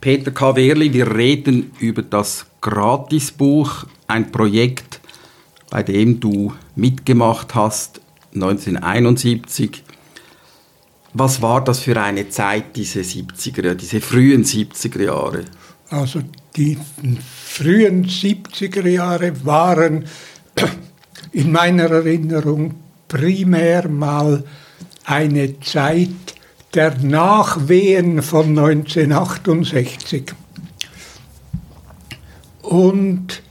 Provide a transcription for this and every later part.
Peter K. Wehrli, wir reden über das Gratisbuch, ein Projekt, bei dem du mitgemacht hast, 1971. Was war das für eine Zeit, diese 70er, diese frühen 70er Jahre? Also die frühen 70er Jahre waren in meiner Erinnerung primär mal eine Zeit der Nachwehen von 1968. Und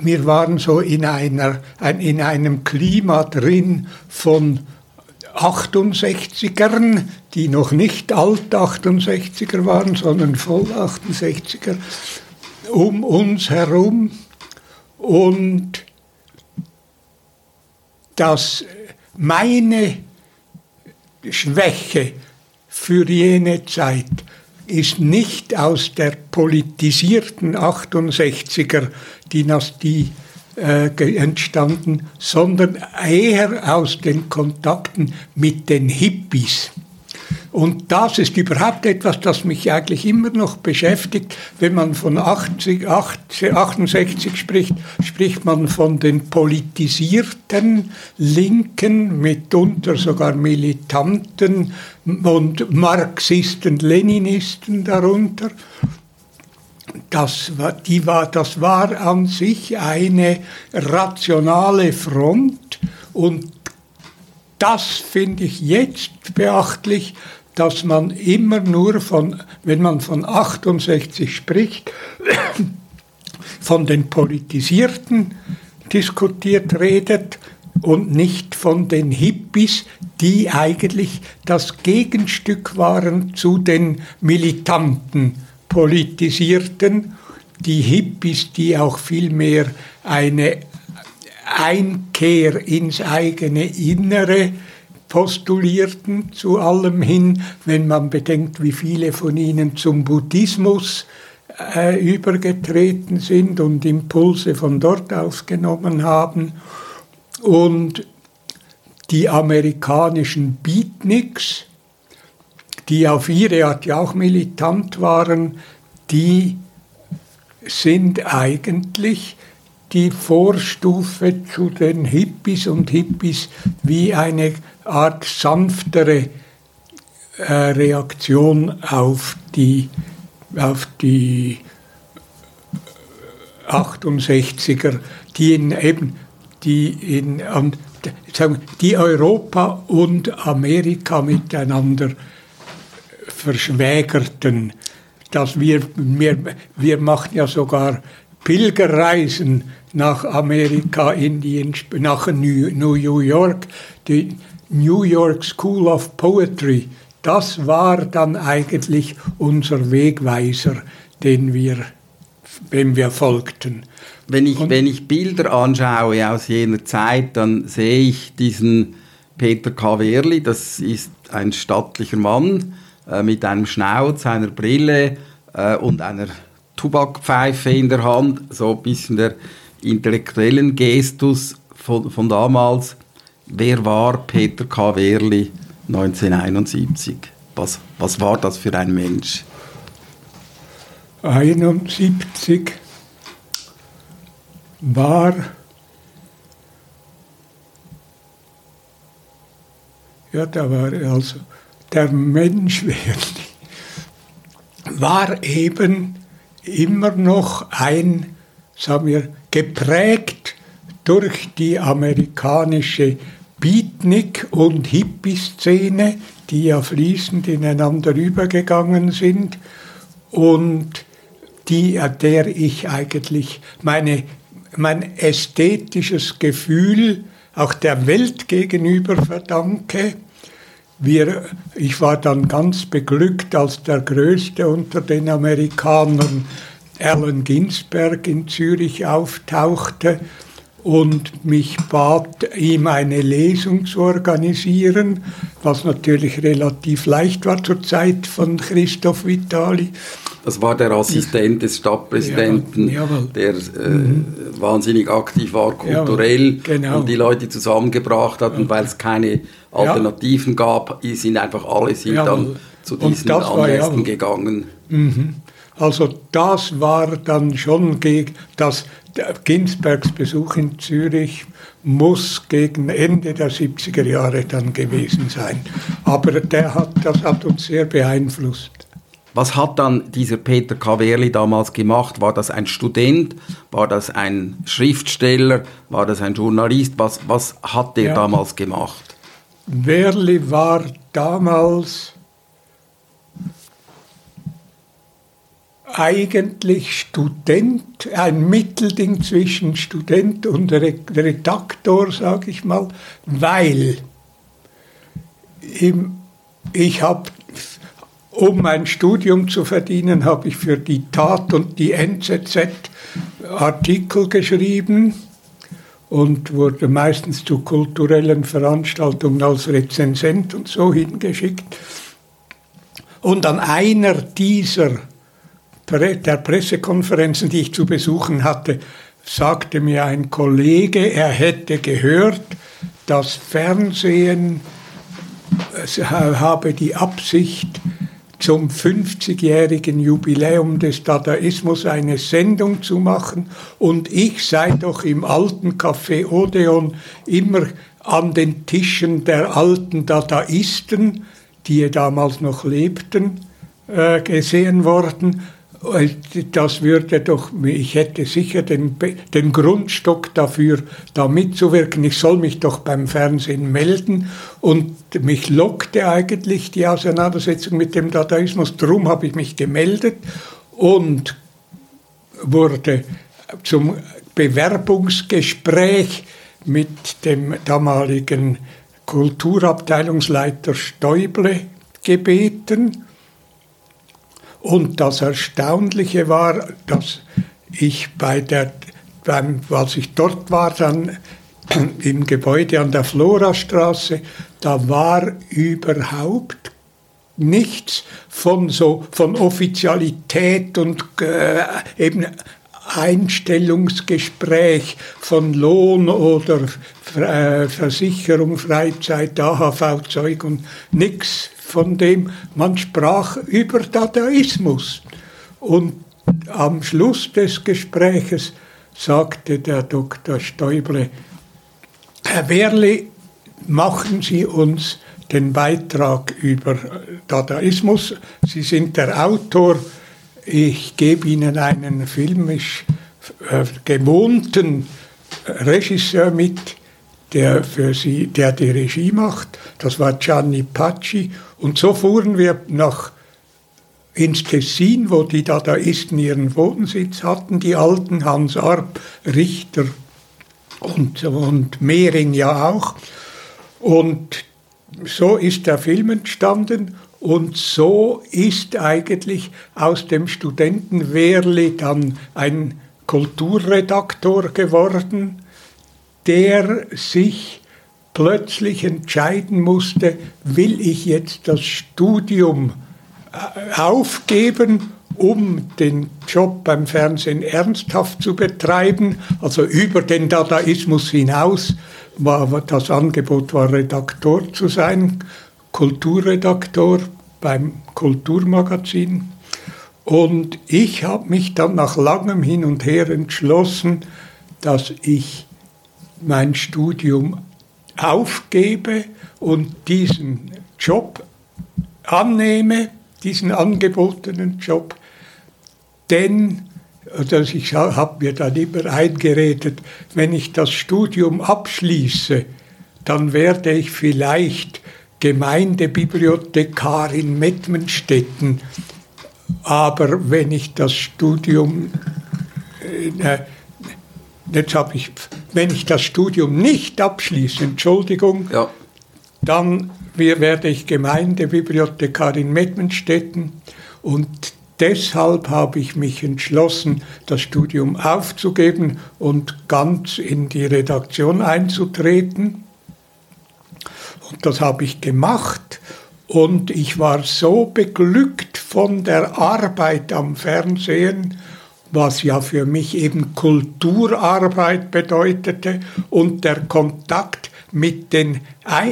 wir waren so in, einer, in einem Klima drin von 68ern, die noch nicht alt 68er waren, sondern voll 68er, um uns herum. Und dass meine Schwäche für jene Zeit ist nicht aus der politisierten 68er Dynastie äh, entstanden, sondern eher aus den Kontakten mit den Hippies. Und das ist überhaupt etwas, das mich eigentlich immer noch beschäftigt. Wenn man von 80, 68 spricht, spricht man von den politisierten Linken, mitunter sogar Militanten und Marxisten, Leninisten darunter. Das war, die war, das war an sich eine rationale Front und das finde ich jetzt beachtlich, dass man immer nur von, wenn man von 68 spricht, von den Politisierten diskutiert redet und nicht von den Hippies, die eigentlich das Gegenstück waren zu den militanten Politisierten, die Hippies, die auch vielmehr eine Einkehr ins eigene Innere postulierten zu allem hin, wenn man bedenkt, wie viele von ihnen zum Buddhismus äh, übergetreten sind und Impulse von dort aufgenommen haben. Und die amerikanischen Beatniks, die auf ihre Art ja auch militant waren, die sind eigentlich die Vorstufe zu den Hippies und Hippies wie eine Art sanftere äh, Reaktion auf die, auf die 68er, die in eben die in die Europa und Amerika miteinander verschwägerten. Dass wir, wir, wir machten ja sogar Pilgerreisen nach Amerika, Indien, nach New York. Die, New York School of Poetry, das war dann eigentlich unser Wegweiser, den wir, dem wir folgten. Wenn ich, wenn ich Bilder anschaue aus jener Zeit, dann sehe ich diesen Peter Kaverli, das ist ein stattlicher Mann äh, mit einem Schnauz, einer Brille äh, und einer Tubakpfeife in der Hand, so ein bisschen der intellektuellen Gestus von, von damals. Wer war Peter K. Wehrli 1971? Was, was war das für ein Mensch? 71 war ja, da war also der Mensch war eben immer noch ein, sagen wir, geprägt durch die amerikanische Beatnik- und Hippie-Szene, die ja fließend ineinander übergegangen sind und die, der ich eigentlich meine, mein ästhetisches Gefühl auch der Welt gegenüber verdanke. Wir, ich war dann ganz beglückt, als der Größte unter den Amerikanern, Allen Ginsberg, in Zürich auftauchte und mich bat, ihm eine Lesung zu organisieren, was natürlich relativ leicht war zur Zeit von Christoph Vitali. Das war der Assistent des Stadtpräsidenten, ja, der äh, mhm. wahnsinnig aktiv war, kulturell jawohl, genau. und die Leute zusammengebracht hat. Und weil es keine Alternativen ja. gab, sind einfach alle sind jawohl. dann zu diesen Anlässen ja, gegangen. Mhm. Also das war dann schon gegen das Ginsbergs Besuch in Zürich muss gegen Ende der 70er Jahre dann gewesen sein. Aber der hat, das hat uns sehr beeinflusst. Was hat dann dieser Peter Kaverli damals gemacht? War das ein Student? War das ein Schriftsteller? War das ein Journalist? Was, was hat der ja. damals gemacht? Verli war damals eigentlich Student, ein Mittelding zwischen Student und Redaktor, sage ich mal, weil ich habe, um mein Studium zu verdienen, habe ich für die Tat und die NZZ Artikel geschrieben und wurde meistens zu kulturellen Veranstaltungen als Rezensent und so hingeschickt. Und an einer dieser der Pressekonferenzen, die ich zu besuchen hatte, sagte mir ein Kollege, er hätte gehört, das Fernsehen habe die Absicht, zum 50-jährigen Jubiläum des Dadaismus eine Sendung zu machen. Und ich sei doch im alten Café Odeon immer an den Tischen der alten Dadaisten, die damals noch lebten, äh, gesehen worden das würde doch, ich hätte sicher den, den Grundstock dafür, da mitzuwirken. Ich soll mich doch beim Fernsehen melden. Und mich lockte eigentlich die Auseinandersetzung mit dem Dadaismus. Darum habe ich mich gemeldet und wurde zum Bewerbungsgespräch mit dem damaligen Kulturabteilungsleiter Stäuble gebeten und das Erstaunliche war, dass ich bei der, beim, als ich dort war, dann im Gebäude an der Florastraße, da war überhaupt nichts von so von Offizialität und äh, eben Einstellungsgespräch von Lohn oder äh, Versicherung, Freizeit, AHV-Zeug und nichts von dem, man sprach über Dadaismus. Und am Schluss des Gespräches sagte der Dr. Stäuble, Herr Werli, machen Sie uns den Beitrag über Dadaismus. Sie sind der Autor. Ich gebe Ihnen einen filmisch äh, gewohnten Regisseur mit, der für Sie, der die Regie macht. Das war Gianni Pacci und so fuhren wir nach ins Tessin, wo die Dadaisten ihren Wohnsitz hatten, die alten Hans Arp, Richter und, und Mehring ja auch. Und so ist der Film entstanden und so ist eigentlich aus dem Studenten Wehrli dann ein Kulturredaktor geworden, der sich plötzlich entscheiden musste, will ich jetzt das Studium äh, aufgeben, um den Job beim Fernsehen ernsthaft zu betreiben, also über den Dadaismus hinaus, war das Angebot war Redaktor zu sein, Kulturredaktor beim Kulturmagazin. Und ich habe mich dann nach langem Hin und Her entschlossen, dass ich mein Studium aufgebe und diesen Job annehme, diesen angebotenen Job, denn also ich habe mir dann immer eingeredet, wenn ich das Studium abschließe, dann werde ich vielleicht Gemeindebibliothekar in Mettmenstetten. Aber wenn ich das Studium äh, jetzt habe ich, wenn ich das Studium nicht abschließe, Entschuldigung, ja. dann werde ich Gemeindebibliothekar in Mettmenstetten und deshalb habe ich mich entschlossen, das Studium aufzugeben und ganz in die Redaktion einzutreten. Und das habe ich gemacht und ich war so beglückt von der Arbeit am Fernsehen, was ja für mich eben Kulturarbeit bedeutete und der Kontakt mit den,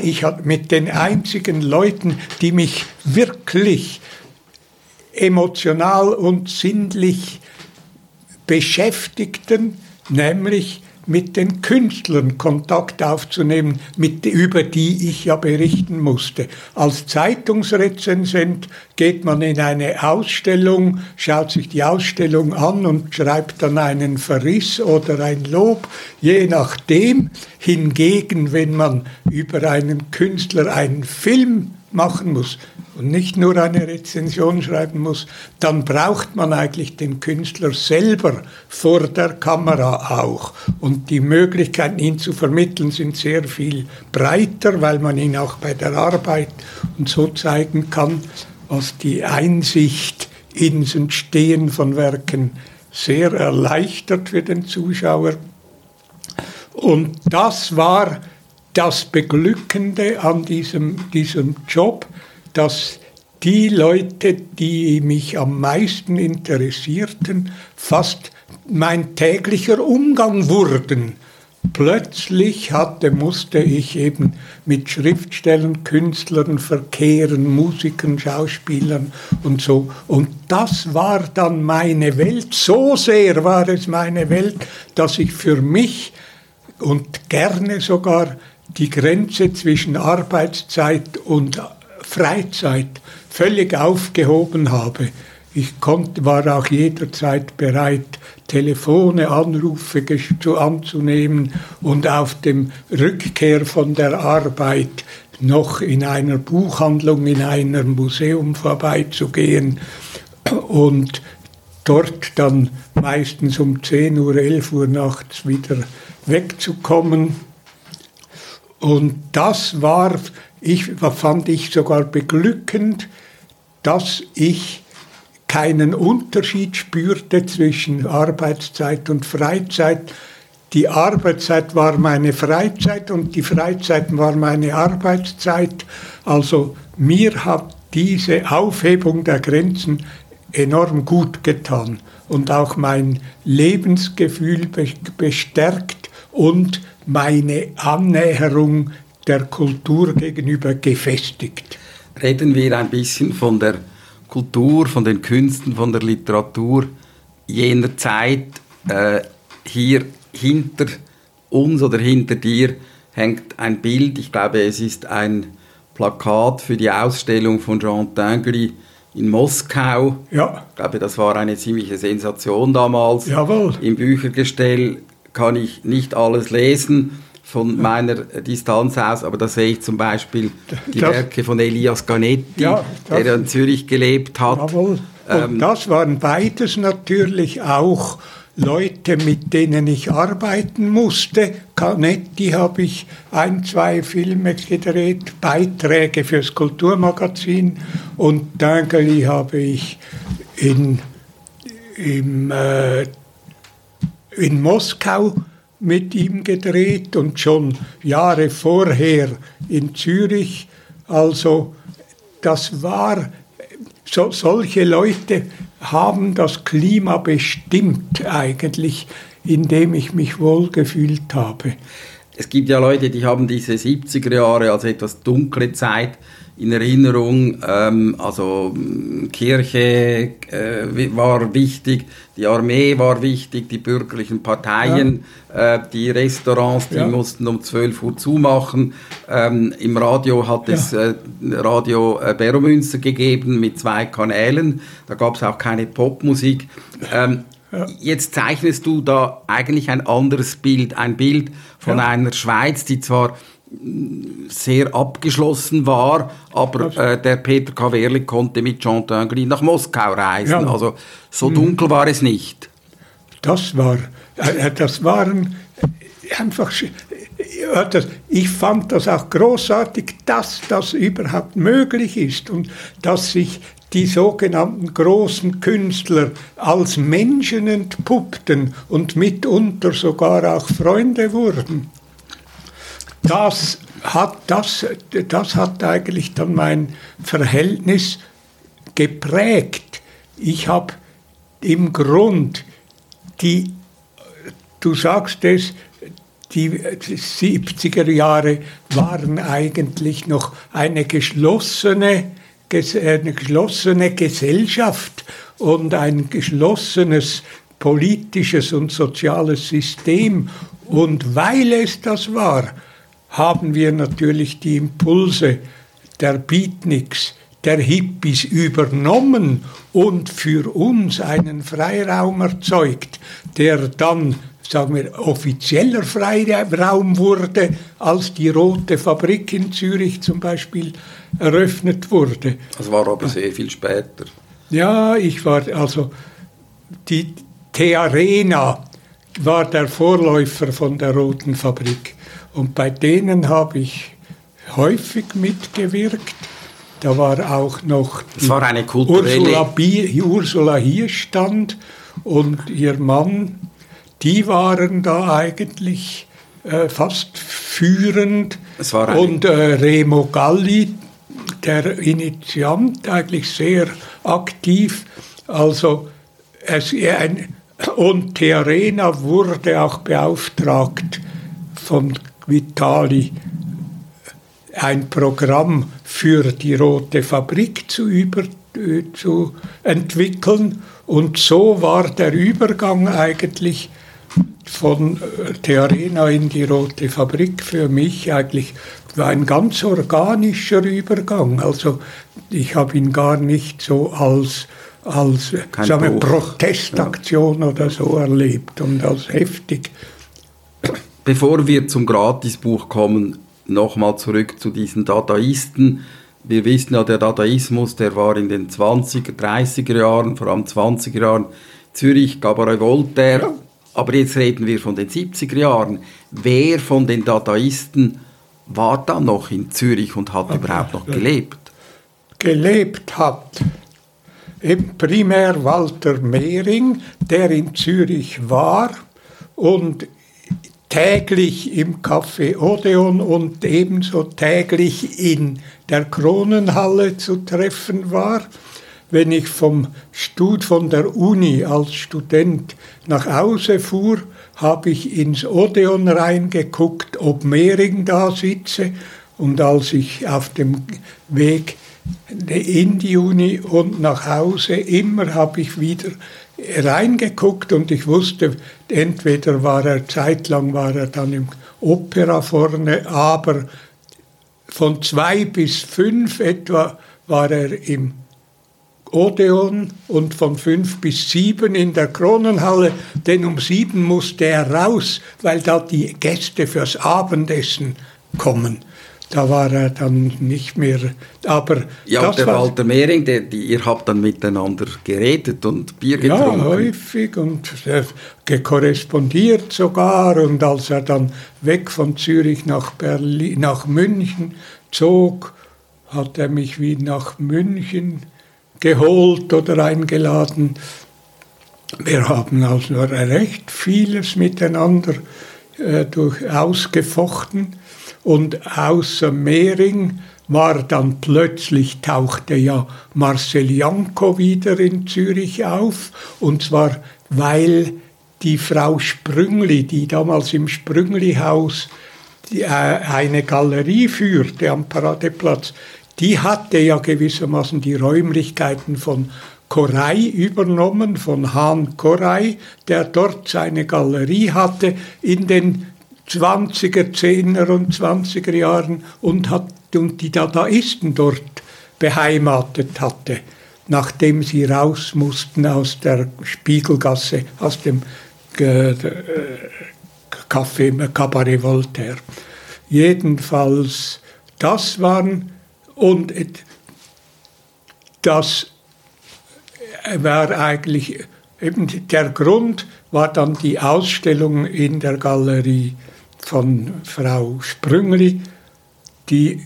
ich, mit den einzigen Leuten, die mich wirklich emotional und sinnlich beschäftigten, nämlich mit den Künstlern Kontakt aufzunehmen, mit, über die ich ja berichten musste. Als Zeitungsrezensent geht man in eine Ausstellung, schaut sich die Ausstellung an und schreibt dann einen Verriss oder ein Lob, je nachdem. Hingegen, wenn man über einen Künstler einen Film machen muss, und nicht nur eine Rezension schreiben muss, dann braucht man eigentlich den Künstler selber vor der Kamera auch. Und die Möglichkeiten, ihn zu vermitteln, sind sehr viel breiter, weil man ihn auch bei der Arbeit und so zeigen kann, was die Einsicht ins Entstehen von Werken sehr erleichtert für den Zuschauer. Und das war das Beglückende an diesem, diesem Job, dass die Leute, die mich am meisten interessierten, fast mein täglicher Umgang wurden. Plötzlich hatte, musste ich eben mit Schriftstellern, Künstlern verkehren, Musikern, Schauspielern und so. Und das war dann meine Welt. So sehr war es meine Welt, dass ich für mich und gerne sogar die Grenze zwischen Arbeitszeit und Freizeit völlig aufgehoben habe. Ich konnte, war auch jederzeit bereit, Telefone, Anrufe zu, anzunehmen und auf dem Rückkehr von der Arbeit noch in einer Buchhandlung, in einem Museum vorbeizugehen und dort dann meistens um 10 Uhr, 11 Uhr nachts wieder wegzukommen. Und das war ich, fand ich sogar beglückend, dass ich keinen Unterschied spürte zwischen Arbeitszeit und Freizeit. Die Arbeitszeit war meine Freizeit und die Freizeit war meine Arbeitszeit. Also mir hat diese Aufhebung der Grenzen enorm gut getan und auch mein Lebensgefühl bestärkt und meine Annäherung der Kultur gegenüber gefestigt. Reden wir ein bisschen von der Kultur, von den Künsten, von der Literatur jener Zeit. Äh, hier hinter uns oder hinter dir hängt ein Bild. Ich glaube, es ist ein Plakat für die Ausstellung von Jean Tinguely in Moskau. Ja. Ich glaube, das war eine ziemliche Sensation damals. Jawohl. Im Büchergestell kann ich nicht alles lesen von meiner Distanz aus, aber da sehe ich zum Beispiel die das, Werke von Elias Ganetti, ja, das, der in Zürich gelebt hat. Jawohl. Und ähm, das waren beides natürlich auch Leute, mit denen ich arbeiten musste. Canetti habe ich ein, zwei Filme gedreht, Beiträge fürs Kulturmagazin und Dangeli habe ich in, im, äh, in Moskau mit ihm gedreht und schon Jahre vorher in Zürich. Also das war, so, solche Leute haben das Klima bestimmt eigentlich, in dem ich mich wohlgefühlt habe. Es gibt ja Leute, die haben diese 70er Jahre als etwas dunkle Zeit in Erinnerung. Ähm, also Kirche äh, war wichtig, die Armee war wichtig, die bürgerlichen Parteien, ja. äh, die Restaurants, die ja. mussten um 12 Uhr zumachen. Ähm, Im Radio hat ja. es äh, Radio äh, Beromünster gegeben mit zwei Kanälen. Da gab es auch keine Popmusik. Ähm, Jetzt zeichnest du da eigentlich ein anderes Bild, ein Bild von einer Schweiz, die zwar sehr abgeschlossen war, aber äh, der Peter Kaverli konnte mit Jean Tinguely nach Moskau reisen. Ja. Also so dunkel war es nicht. Das war, äh, das waren einfach, ich fand das auch großartig, dass das überhaupt möglich ist und dass sich die sogenannten großen Künstler als Menschen entpuppten und mitunter sogar auch Freunde wurden das hat, das, das hat eigentlich dann mein Verhältnis geprägt. Ich habe im Grund die, du sagst es, die 70er Jahre waren eigentlich noch eine geschlossene, eine geschlossene Gesellschaft und ein geschlossenes politisches und soziales System. Und weil es das war, haben wir natürlich die Impulse der Beatniks, der Hippies übernommen und für uns einen Freiraum erzeugt, der dann sagen wir, offizieller Freiraum wurde, als die Rote Fabrik in Zürich zum Beispiel eröffnet wurde. Das war aber sehr viel später. Ja, ich war also die T-Arena war der Vorläufer von der Roten Fabrik und bei denen habe ich häufig mitgewirkt. Da war auch noch war Ursula, Bi Ursula Hierstand und ihr Mann die waren da eigentlich äh, fast führend. und äh, Remo Galli, der Initiant, eigentlich sehr aktiv. Also es, ein, und Thearena wurde auch beauftragt von Vitali, ein Programm für die Rote Fabrik zu, über, äh, zu entwickeln. Und so war der Übergang eigentlich von Thearena in die Rote Fabrik für mich eigentlich ein ganz organischer Übergang. Also ich habe ihn gar nicht so als, als sagen wir, Protestaktion ja. oder so erlebt und als heftig. Bevor wir zum Gratisbuch kommen, nochmal zurück zu diesen Dadaisten. Wir wissen ja, der Dadaismus, der war in den 20er, 30er Jahren, vor allem 20er Jahren, Zürich, Gabaret Voltaire, aber jetzt reden wir von den 70er Jahren. Wer von den Dadaisten war da noch in Zürich und hat okay. überhaupt noch gelebt? Gelebt hat eben primär Walter Mehring, der in Zürich war und täglich im Café Odeon und ebenso täglich in der Kronenhalle zu treffen war wenn ich vom Stud von der Uni als Student nach Hause fuhr, habe ich ins Odeon reingeguckt, ob Mehring da sitze. Und als ich auf dem Weg in die Uni und nach Hause immer habe ich wieder reingeguckt und ich wusste, entweder war er zeitlang war er dann im Opera vorne, aber von zwei bis fünf etwa war er im Odeon und von fünf bis sieben in der Kronenhalle, denn um sieben musste er raus, weil da die Gäste fürs Abendessen kommen. Da war er dann nicht mehr. Aber ja, und der Walter Mehring, der, die, ihr habt dann miteinander geredet und Bier getrunken. Ja, häufig und gekorrespondiert sogar. Und als er dann weg von Zürich nach, Berlin, nach München zog, hat er mich wie nach München geholt oder eingeladen. Wir haben also recht vieles miteinander äh, durch, ausgefochten und außer Mehring war dann plötzlich tauchte ja Marcel Janko wieder in Zürich auf. Und zwar weil die Frau Sprüngli, die damals im Sprüngli-Haus äh, eine Galerie führte am Paradeplatz, die hatte ja gewissermaßen die Räumlichkeiten von Koray übernommen, von Hahn Koray, der dort seine Galerie hatte in den 20er, 10er und 20er Jahren und, hat, und die Dadaisten dort beheimatet hatte, nachdem sie raus mussten aus der Spiegelgasse, aus dem äh, Café Cabaret Voltaire. Jedenfalls, das waren und das war eigentlich eben der Grund, war dann die Ausstellung in der Galerie von Frau Sprüngli, die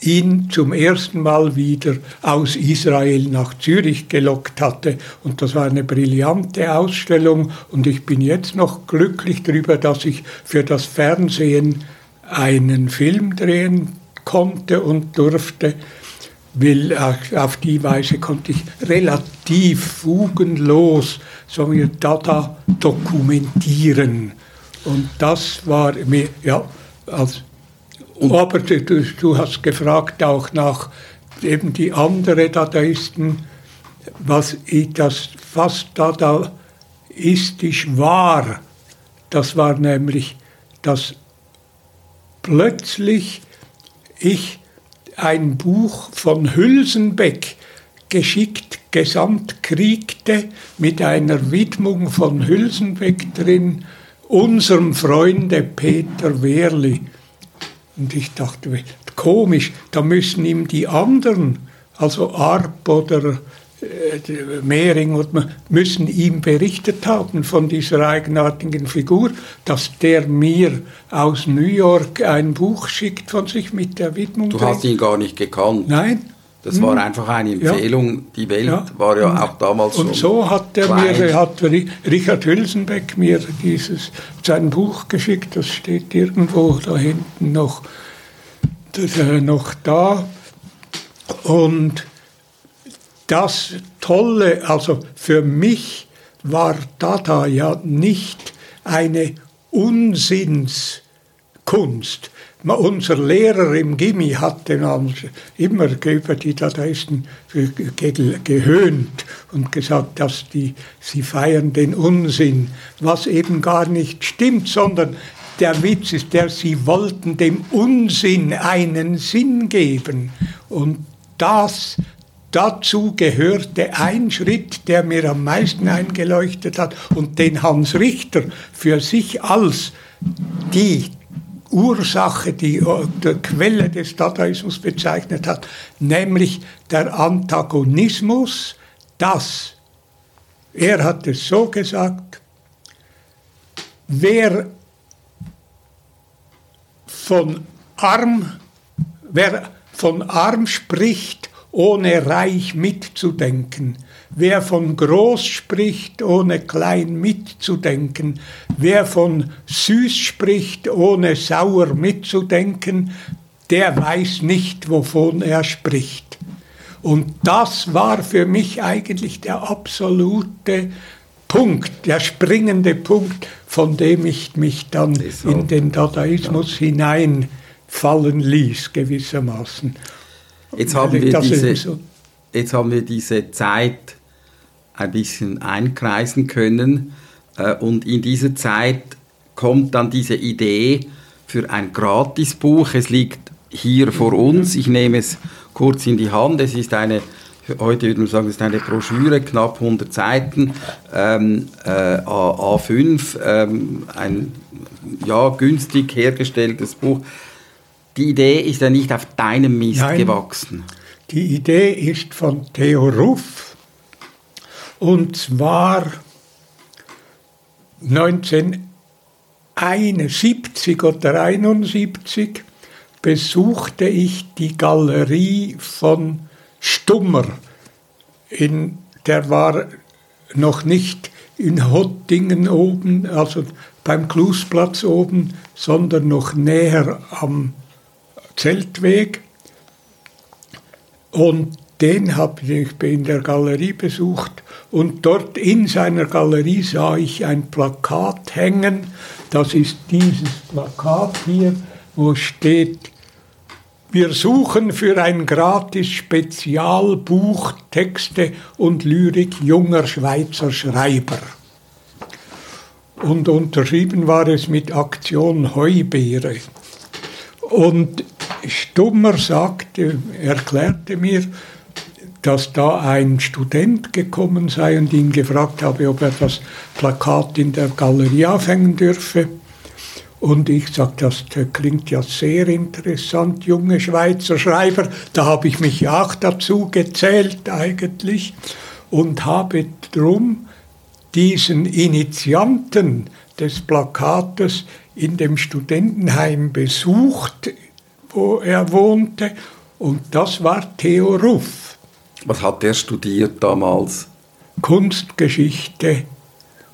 ihn zum ersten Mal wieder aus Israel nach Zürich gelockt hatte. Und das war eine brillante Ausstellung. Und ich bin jetzt noch glücklich darüber, dass ich für das Fernsehen einen Film drehen konnte und durfte, will auf die Weise konnte ich relativ fugenlos so wir Dada dokumentieren. Und das war mir, ja, als, aber du, du hast gefragt auch nach eben die andere Dadaisten, was ich, das fast dadaistisch war. Das war nämlich, dass plötzlich ich ein Buch von Hülsenbeck geschickt gesamt kriegte mit einer Widmung von Hülsenbeck drin, unserem Freunde Peter Wehrli. Und ich dachte, komisch, da müssen ihm die anderen, also Arp oder äh, Mehring, müssen ihm berichtet haben von dieser eigenartigen Figur, dass der mir aus New York ein Buch schickt von sich mit der Widmung. Du hast ihn gar nicht gekannt. Nein, das war hm. einfach eine Empfehlung. Ja. Die Welt ja. war ja und, auch damals schon. Und so hat er mir, hat Richard Hülsenbeck mir dieses sein Buch geschickt. Das steht irgendwo da hinten noch, das, äh, noch da. Und das Tolle, also für mich war Dada ja nicht eine Unsinnskunst unser Lehrer im Gimmi hatte immer über die Dadaisten gehöhnt und gesagt, dass die, sie feiern den Unsinn, was eben gar nicht stimmt, sondern der Witz ist der, sie wollten dem Unsinn einen Sinn geben. Und das, dazu gehörte ein Schritt, der mir am meisten eingeleuchtet hat und den Hans Richter für sich als die Ursache, die der Quelle des Dadaismus bezeichnet hat, nämlich der Antagonismus, dass, er hat es so gesagt, wer von arm, wer von arm spricht, ohne reich mitzudenken, Wer von groß spricht, ohne klein mitzudenken, wer von süß spricht, ohne sauer mitzudenken, der weiß nicht, wovon er spricht. Und das war für mich eigentlich der absolute Punkt, der springende Punkt, von dem ich mich dann in den Dadaismus hineinfallen ließ, gewissermaßen. Jetzt haben, wir diese, jetzt haben wir diese Zeit ein bisschen einkreisen können. Äh, und in dieser Zeit kommt dann diese Idee für ein Gratisbuch. Es liegt hier vor uns. Ich nehme es kurz in die Hand. Es ist eine, heute würde man sagen, es ist eine Broschüre, knapp 100 Seiten, ähm, äh, A5, ähm, ein ja, günstig hergestelltes Buch. Die Idee ist ja nicht auf deinem Mist Nein, gewachsen. Die Idee ist von Theo Ruff, und zwar 1971 oder 1971 besuchte ich die Galerie von Stummer. In, der war noch nicht in Hottingen oben, also beim Klusplatz oben, sondern noch näher am Zeltweg. Und den habe ich in der Galerie besucht und dort in seiner Galerie sah ich ein Plakat hängen. Das ist dieses Plakat hier, wo steht, wir suchen für ein gratis Spezialbuch Texte und Lyrik junger Schweizer Schreiber. Und unterschrieben war es mit Aktion Heubeere. Und Stummer sagte, erklärte mir, dass da ein Student gekommen sei und ihn gefragt habe, ob er das Plakat in der Galerie aufhängen dürfe. Und ich sagte, das klingt ja sehr interessant, junge Schweizer Schreiber. Da habe ich mich auch dazu gezählt eigentlich und habe drum diesen Initianten des Plakates in dem Studentenheim besucht, wo er wohnte. Und das war Theo Ruff. Was hat er studiert damals? Kunstgeschichte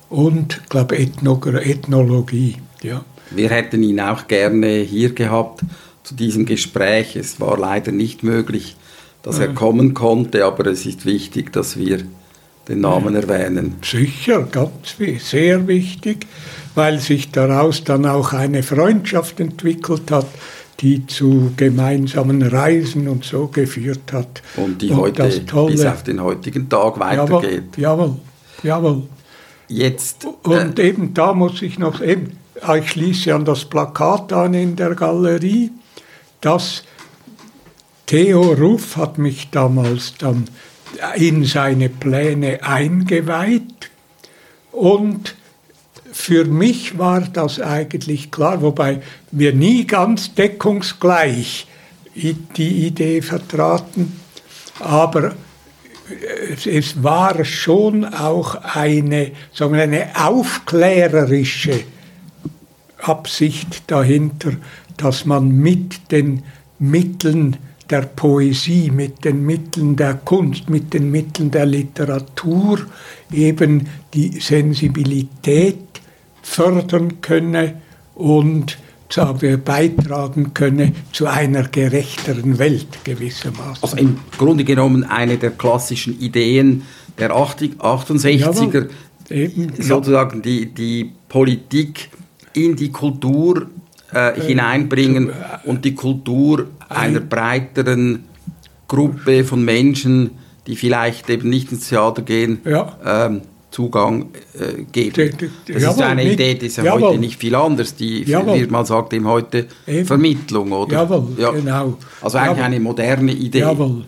und, glaube Ethnologie. Ja. Wir hätten ihn auch gerne hier gehabt zu diesem Gespräch. Es war leider nicht möglich, dass er kommen konnte, aber es ist wichtig, dass wir den Namen erwähnen. Sicher, ganz sehr wichtig, weil sich daraus dann auch eine Freundschaft entwickelt hat, die zu gemeinsamen Reisen und so geführt hat. Und die und heute Tolle, bis auf den heutigen Tag weitergeht. Jawohl, jawohl. Jetzt. Und äh, eben da muss ich noch eben, ich schließe an das Plakat an in der Galerie, das Theo Ruff hat mich damals dann in seine Pläne eingeweiht und für mich war das eigentlich klar, wobei wir nie ganz deckungsgleich die Idee vertraten, aber es war schon auch eine, sagen wir, eine aufklärerische Absicht dahinter, dass man mit den Mitteln der Poesie, mit den Mitteln der Kunst, mit den Mitteln der Literatur eben die Sensibilität fördern könne und sagen beitragen könne zu einer gerechteren Welt gewissermaßen. Also im Grunde genommen eine der klassischen Ideen der 68er, Eben, sozusagen ja. die, die Politik in die Kultur äh, hineinbringen und die Kultur einer breiteren Gruppe von Menschen, die vielleicht eben nicht ins Theater gehen, ja. ähm, Zugang äh, geben. Das jawohl, ist eine Idee, die ist ja jawohl. heute nicht viel anders. Die, wie man sagt eben heute, eben. Vermittlung, oder? Jawohl, ja. genau. Also eigentlich jawohl. eine moderne Idee. Jawohl,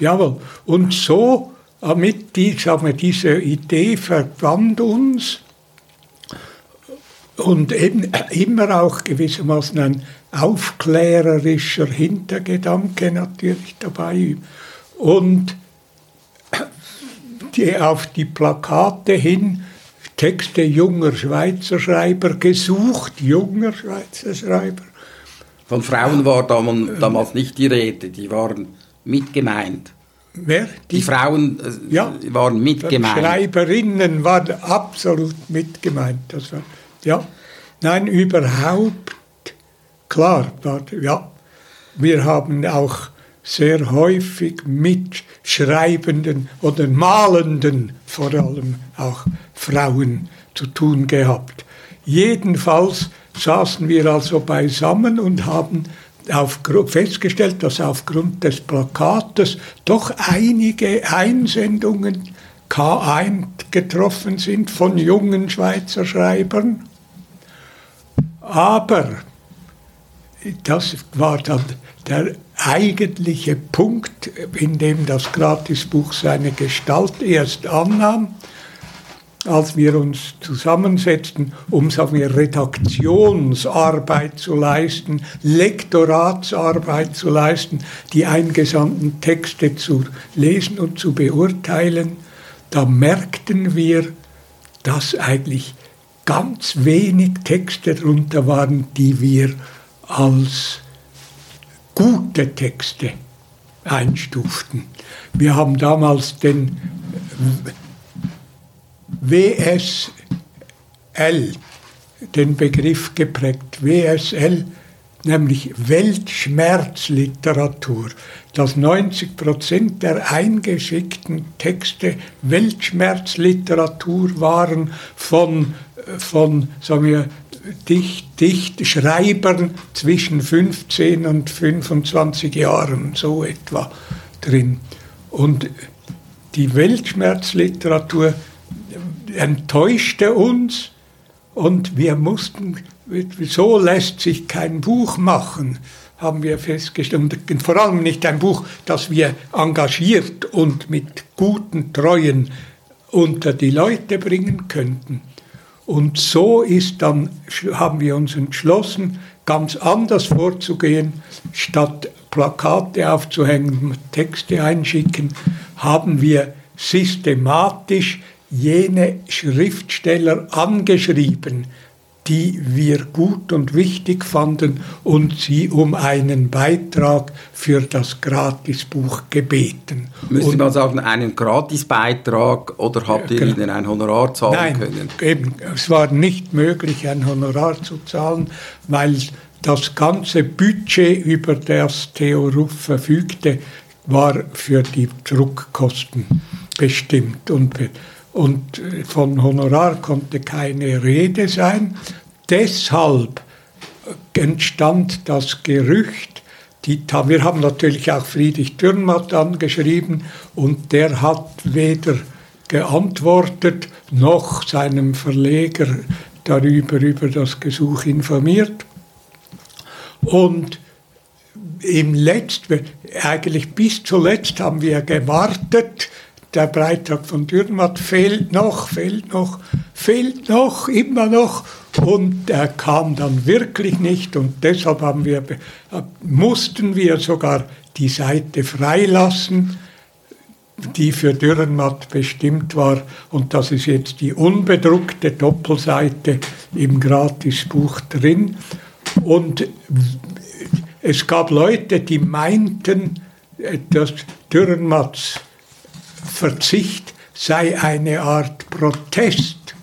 jawohl. Und so, äh, mit die, sagen wir, diese Idee verband uns und eben immer auch gewissermaßen ein aufklärerischer Hintergedanke natürlich dabei. Und die auf die Plakate hin Texte junger Schweizer Schreiber gesucht, junger Schweizer Schreiber. Von Frauen war damals nicht die Rede, die waren mitgemeint. Wer? Die, die Frauen äh, ja, waren mitgemeint. Schreiberinnen waren absolut mitgemeint. Das war, ja. Nein, überhaupt, klar, ja. Wir haben auch sehr häufig mit schreibenden oder malenden, vor allem auch Frauen, zu tun gehabt. Jedenfalls saßen wir also beisammen und haben festgestellt, dass aufgrund des Plakates doch einige Einsendungen eingetroffen sind von jungen Schweizer Schreibern. Aber das war dann der eigentliche Punkt, in dem das Gratisbuch seine Gestalt erst annahm, als wir uns zusammensetzten, um sagen wir, Redaktionsarbeit zu leisten, Lektoratsarbeit zu leisten, die eingesandten Texte zu lesen und zu beurteilen, da merkten wir, dass eigentlich ganz wenig Texte darunter waren, die wir als gute Texte einstuften. Wir haben damals den WSL, den Begriff geprägt. WSL, nämlich Weltschmerzliteratur, dass 90 Prozent der eingeschickten Texte Weltschmerzliteratur waren von, von sagen wir, dicht, dicht Schreibern zwischen 15 und 25 Jahren, so etwa drin. Und die Weltschmerzliteratur enttäuschte uns und wir mussten, so lässt sich kein Buch machen, haben wir festgestellt. Und vor allem nicht ein Buch, das wir engagiert und mit guten Treuen unter die Leute bringen könnten. Und so ist dann, haben wir uns entschlossen, ganz anders vorzugehen. Statt Plakate aufzuhängen, Texte einschicken, haben wir systematisch jene Schriftsteller angeschrieben, die wir gut und wichtig fanden und sie um einen Beitrag für das Gratisbuch gebeten. Müsste man sagen, einen Gratisbeitrag oder habt ihr ihnen ein Honorar zahlen nein, können? Eben, es war nicht möglich, ein Honorar zu zahlen, weil das ganze Budget, über das Theo Ruff verfügte, war für die Druckkosten bestimmt und, und von Honorar konnte keine Rede sein. Deshalb entstand das Gerücht, die, wir haben natürlich auch Friedrich Dürrenmatt angeschrieben und der hat weder geantwortet noch seinem Verleger darüber, über das Gesuch informiert. Und im letzten, eigentlich bis zuletzt haben wir gewartet, der Beitrag von Dürrenmatt fehlt noch, fehlt noch, fehlt noch, immer noch. Und er kam dann wirklich nicht und deshalb haben wir, mussten wir sogar die Seite freilassen, die für Dürrenmatt bestimmt war. Und das ist jetzt die unbedruckte Doppelseite im Gratisbuch drin. Und es gab Leute, die meinten, dass Dürrenmatts Verzicht sei eine Art Protest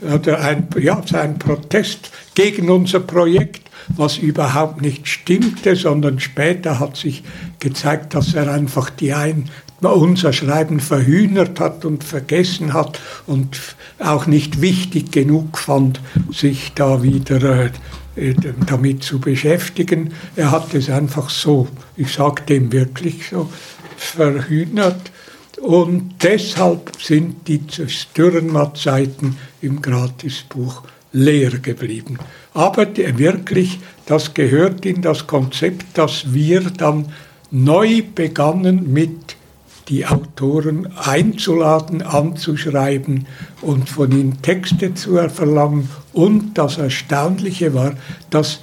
oder ein, ja, ein Protest gegen unser Projekt, was überhaupt nicht stimmte, sondern später hat sich gezeigt, dass er einfach die ein, unser Schreiben verhühnert hat und vergessen hat und auch nicht wichtig genug fand, sich da wieder äh, damit zu beschäftigen. Er hat es einfach so, ich sage dem wirklich so, verhühnert. Und deshalb sind die Dürrenmatt-Seiten im Gratisbuch leer geblieben. Aber wirklich, das gehört in das Konzept, dass wir dann neu begannen mit die Autoren einzuladen, anzuschreiben und von ihnen Texte zu verlangen. Und das Erstaunliche war, dass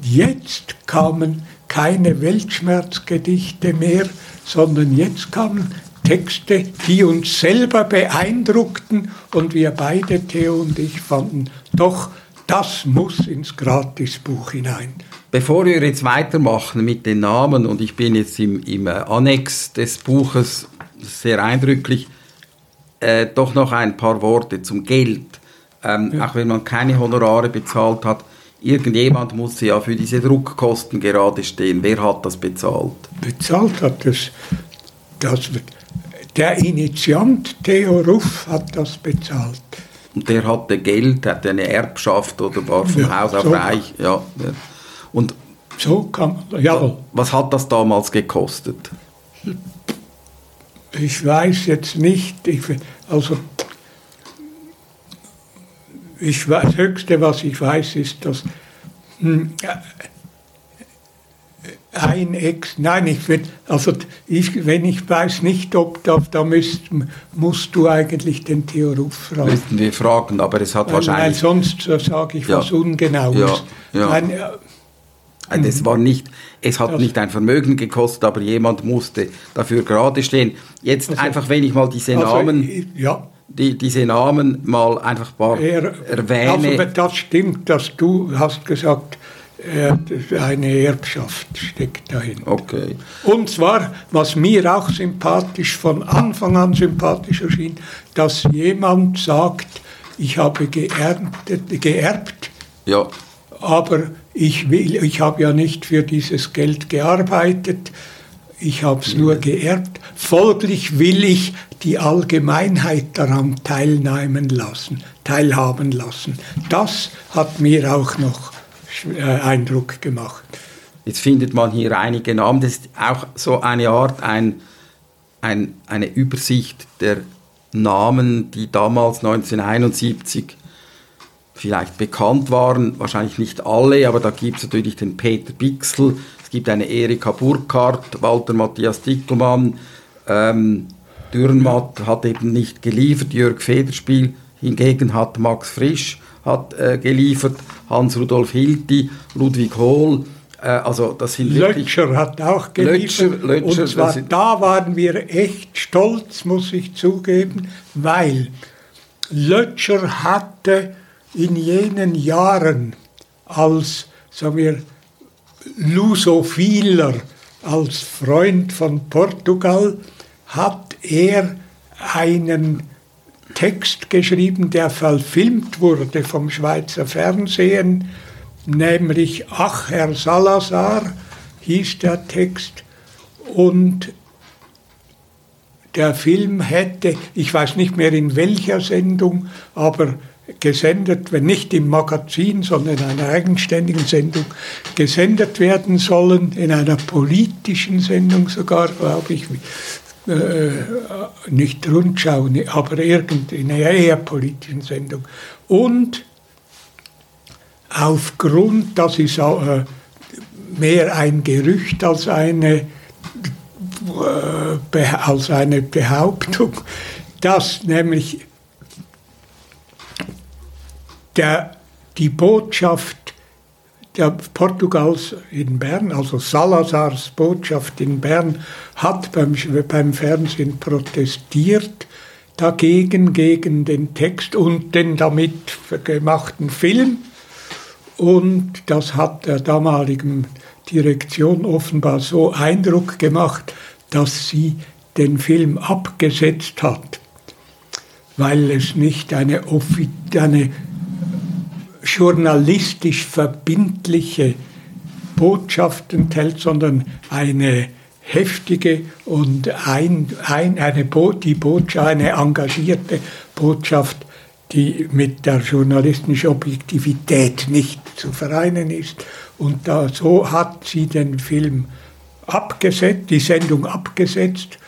jetzt kamen keine Weltschmerzgedichte mehr, sondern jetzt kamen Texte, die uns selber beeindruckten und wir beide, Theo und ich, fanden, doch, das muss ins Gratisbuch hinein. Bevor wir jetzt weitermachen mit den Namen, und ich bin jetzt im, im äh, Annex des Buches sehr eindrücklich, äh, doch noch ein paar Worte zum Geld. Ähm, ja. Auch wenn man keine Honorare bezahlt hat, irgendjemand musste ja für diese Druckkosten gerade stehen. Wer hat das bezahlt? Bezahlt hat das, das der Initiant Theo Ruff hat das bezahlt. Und der hatte Geld, hatte eine Erbschaft oder war von ja, Haus auf so reich. Ja. Und so kann ja. Was hat das damals gekostet? Ich weiß jetzt nicht. Ich, also ich, das Höchste, was ich weiß, ist, dass hm, ein Ex, nein, ich will, also ich, wenn ich weiß nicht, ob da, da müsst, musst du eigentlich den Theoruf fragen. Müssten wir fragen, aber es hat wahrscheinlich... Weil sonst sage ich ja. was Ungenaues. Ja, ja. Ein, äh, das war nicht, es hat das, nicht ein Vermögen gekostet, aber jemand musste dafür gerade stehen. Jetzt also, einfach, wenn ich mal diese also, Namen... Ja. Die, diese Namen mal einfach paar er, erwähne. Also das stimmt, dass du hast gesagt, eine Erbschaft steckt dahin. Okay. Und zwar, was mir auch sympathisch, von Anfang an sympathisch erschien, dass jemand sagt, ich habe geerbt, geerbt ja. aber ich, will, ich habe ja nicht für dieses Geld gearbeitet, ich habe es nur geerbt. Folglich will ich die Allgemeinheit daran teilnehmen lassen, teilhaben lassen. Das hat mir auch noch Eindruck gemacht. Jetzt findet man hier einige Namen. Das ist auch so eine Art, ein, ein, eine Übersicht der Namen, die damals 1971 vielleicht bekannt waren. Wahrscheinlich nicht alle, aber da gibt es natürlich den Peter Bixel, es gibt eine Erika Burkhardt, Walter Matthias Dickelmann, ähm, Dürrenmatt hat eben nicht geliefert, Jörg Federspiel hingegen hat Max Frisch hat äh, geliefert, Hans-Rudolf Hilti, Ludwig Hohl, äh, also das sind Lötscher hat auch geliefert. Lötscher, Lötscher, und zwar da waren wir echt stolz, muss ich zugeben, weil Lötscher hatte in jenen Jahren als, sagen wir, Lusophiler, als Freund von Portugal, hat er einen Text geschrieben, der verfilmt wurde vom Schweizer Fernsehen, nämlich Ach, Herr Salazar hieß der Text. Und der Film hätte, ich weiß nicht mehr in welcher Sendung, aber gesendet, wenn nicht im Magazin, sondern in einer eigenständigen Sendung gesendet werden sollen, in einer politischen Sendung sogar, glaube ich, äh, nicht Rundschau, aber irgend in einer eher politischen Sendung. Und aufgrund, das ist äh, mehr ein Gerücht als eine, äh, als eine Behauptung, dass nämlich der, die Botschaft der Portugals in Bern, also Salazars Botschaft in Bern, hat beim, beim Fernsehen protestiert dagegen, gegen den Text und den damit gemachten Film. Und das hat der damaligen Direktion offenbar so Eindruck gemacht, dass sie den Film abgesetzt hat, weil es nicht eine, eine journalistisch verbindliche Botschaft enthält, sondern eine heftige und ein, ein, eine, Bo die Botschaft, eine engagierte Botschaft, die mit der journalistischen Objektivität nicht zu vereinen ist. Und da, so hat sie den Film abgesetzt, die Sendung abgesetzt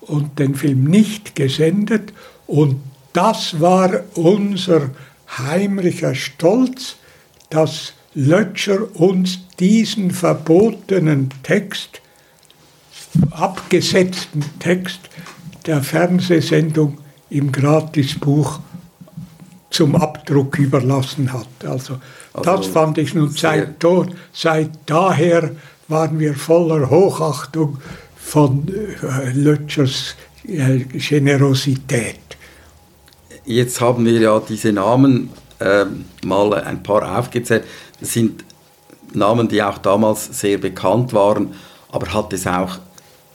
und den Film nicht gesendet. Und das war unser heimlicher Stolz, dass Lötscher uns diesen verbotenen Text, abgesetzten Text der Fernsehsendung im Gratisbuch zum Abdruck überlassen hat. Also, also das fand ich nun seit, seit daher waren wir voller Hochachtung von äh, Lötschers äh, Generosität. Jetzt haben wir ja diese Namen äh, mal ein paar aufgezählt. Das sind Namen, die auch damals sehr bekannt waren, aber hat es auch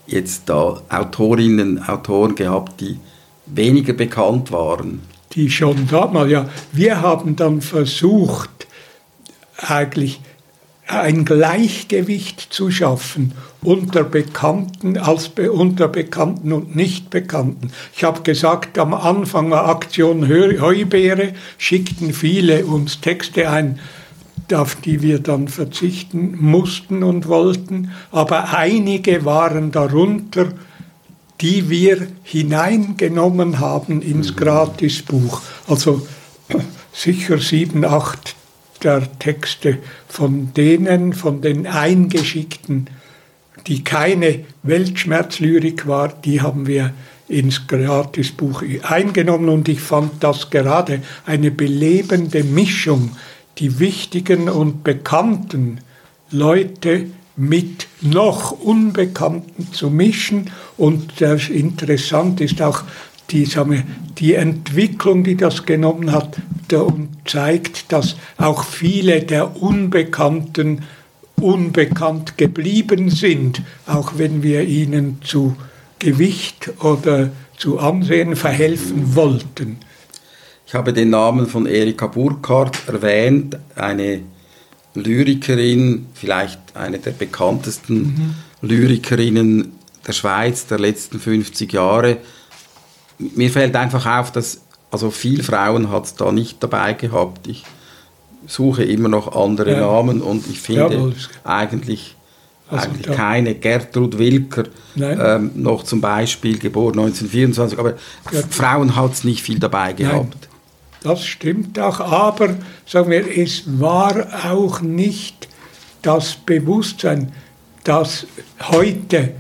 jetzt da Autorinnen, Autoren gehabt, die weniger bekannt waren? Die schon damals, ja. Wir haben dann versucht, eigentlich ein Gleichgewicht zu schaffen unter Bekannten als be unter Bekannten und Nichtbekannten. Ich habe gesagt, am Anfang der Aktion Heubeere schickten viele uns Texte ein, auf die wir dann verzichten mussten und wollten, aber einige waren darunter, die wir hineingenommen haben ins mhm. Gratisbuch. Also sicher sieben, acht Texte von denen, von den eingeschickten, die keine Weltschmerzlyrik war, die haben wir ins Gratisbuch eingenommen. Und ich fand das gerade eine belebende Mischung, die wichtigen und bekannten Leute mit noch Unbekannten zu mischen. Und interessant ist auch die, sagen wir, die Entwicklung, die das genommen hat, und zeigt, dass auch viele der Unbekannten unbekannt geblieben sind, auch wenn wir ihnen zu Gewicht oder zu Ansehen verhelfen wollten. Ich habe den Namen von Erika Burkhardt erwähnt, eine Lyrikerin, vielleicht eine der bekanntesten mhm. Lyrikerinnen der Schweiz der letzten 50 Jahre mir fällt einfach auf, dass also viel Frauen hat es da nicht dabei gehabt. Ich suche immer noch andere ja. Namen und ich finde ja, eigentlich, also, eigentlich ja. keine. Gertrud Wilker, ähm, noch zum Beispiel, geboren 1924, aber Frauen hat es nicht viel dabei gehabt. Nein, das stimmt auch, aber sagen wir, es war auch nicht das Bewusstsein, das heute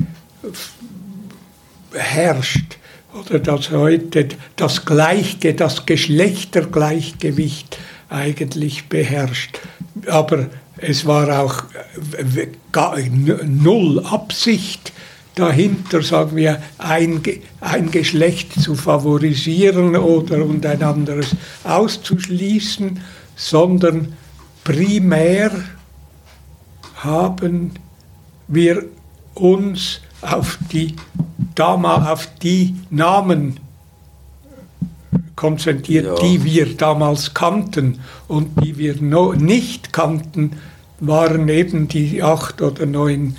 herrscht, oder dass heute das, Gleichge das Geschlechtergleichgewicht eigentlich beherrscht. Aber es war auch null Absicht dahinter, sagen wir, ein, ein Geschlecht zu favorisieren oder und ein anderes auszuschließen, sondern primär haben wir uns auf die, damals auf die Namen konzentriert, ja. die wir damals kannten und die wir no, nicht kannten, waren eben die acht oder neun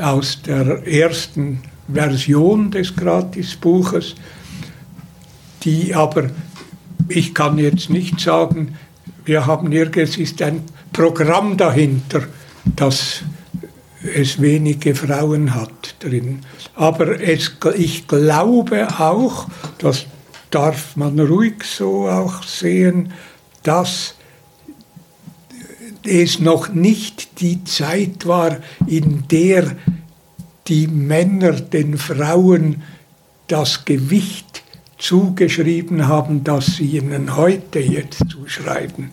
aus der ersten Version des Gratisbuches, die aber, ich kann jetzt nicht sagen, wir haben es ist ein Programm dahinter, das es wenige Frauen hat drin. Aber es, ich glaube auch, das darf man ruhig so auch sehen, dass es noch nicht die Zeit war, in der die Männer den Frauen das Gewicht zugeschrieben haben, das sie ihnen heute jetzt zuschreiben.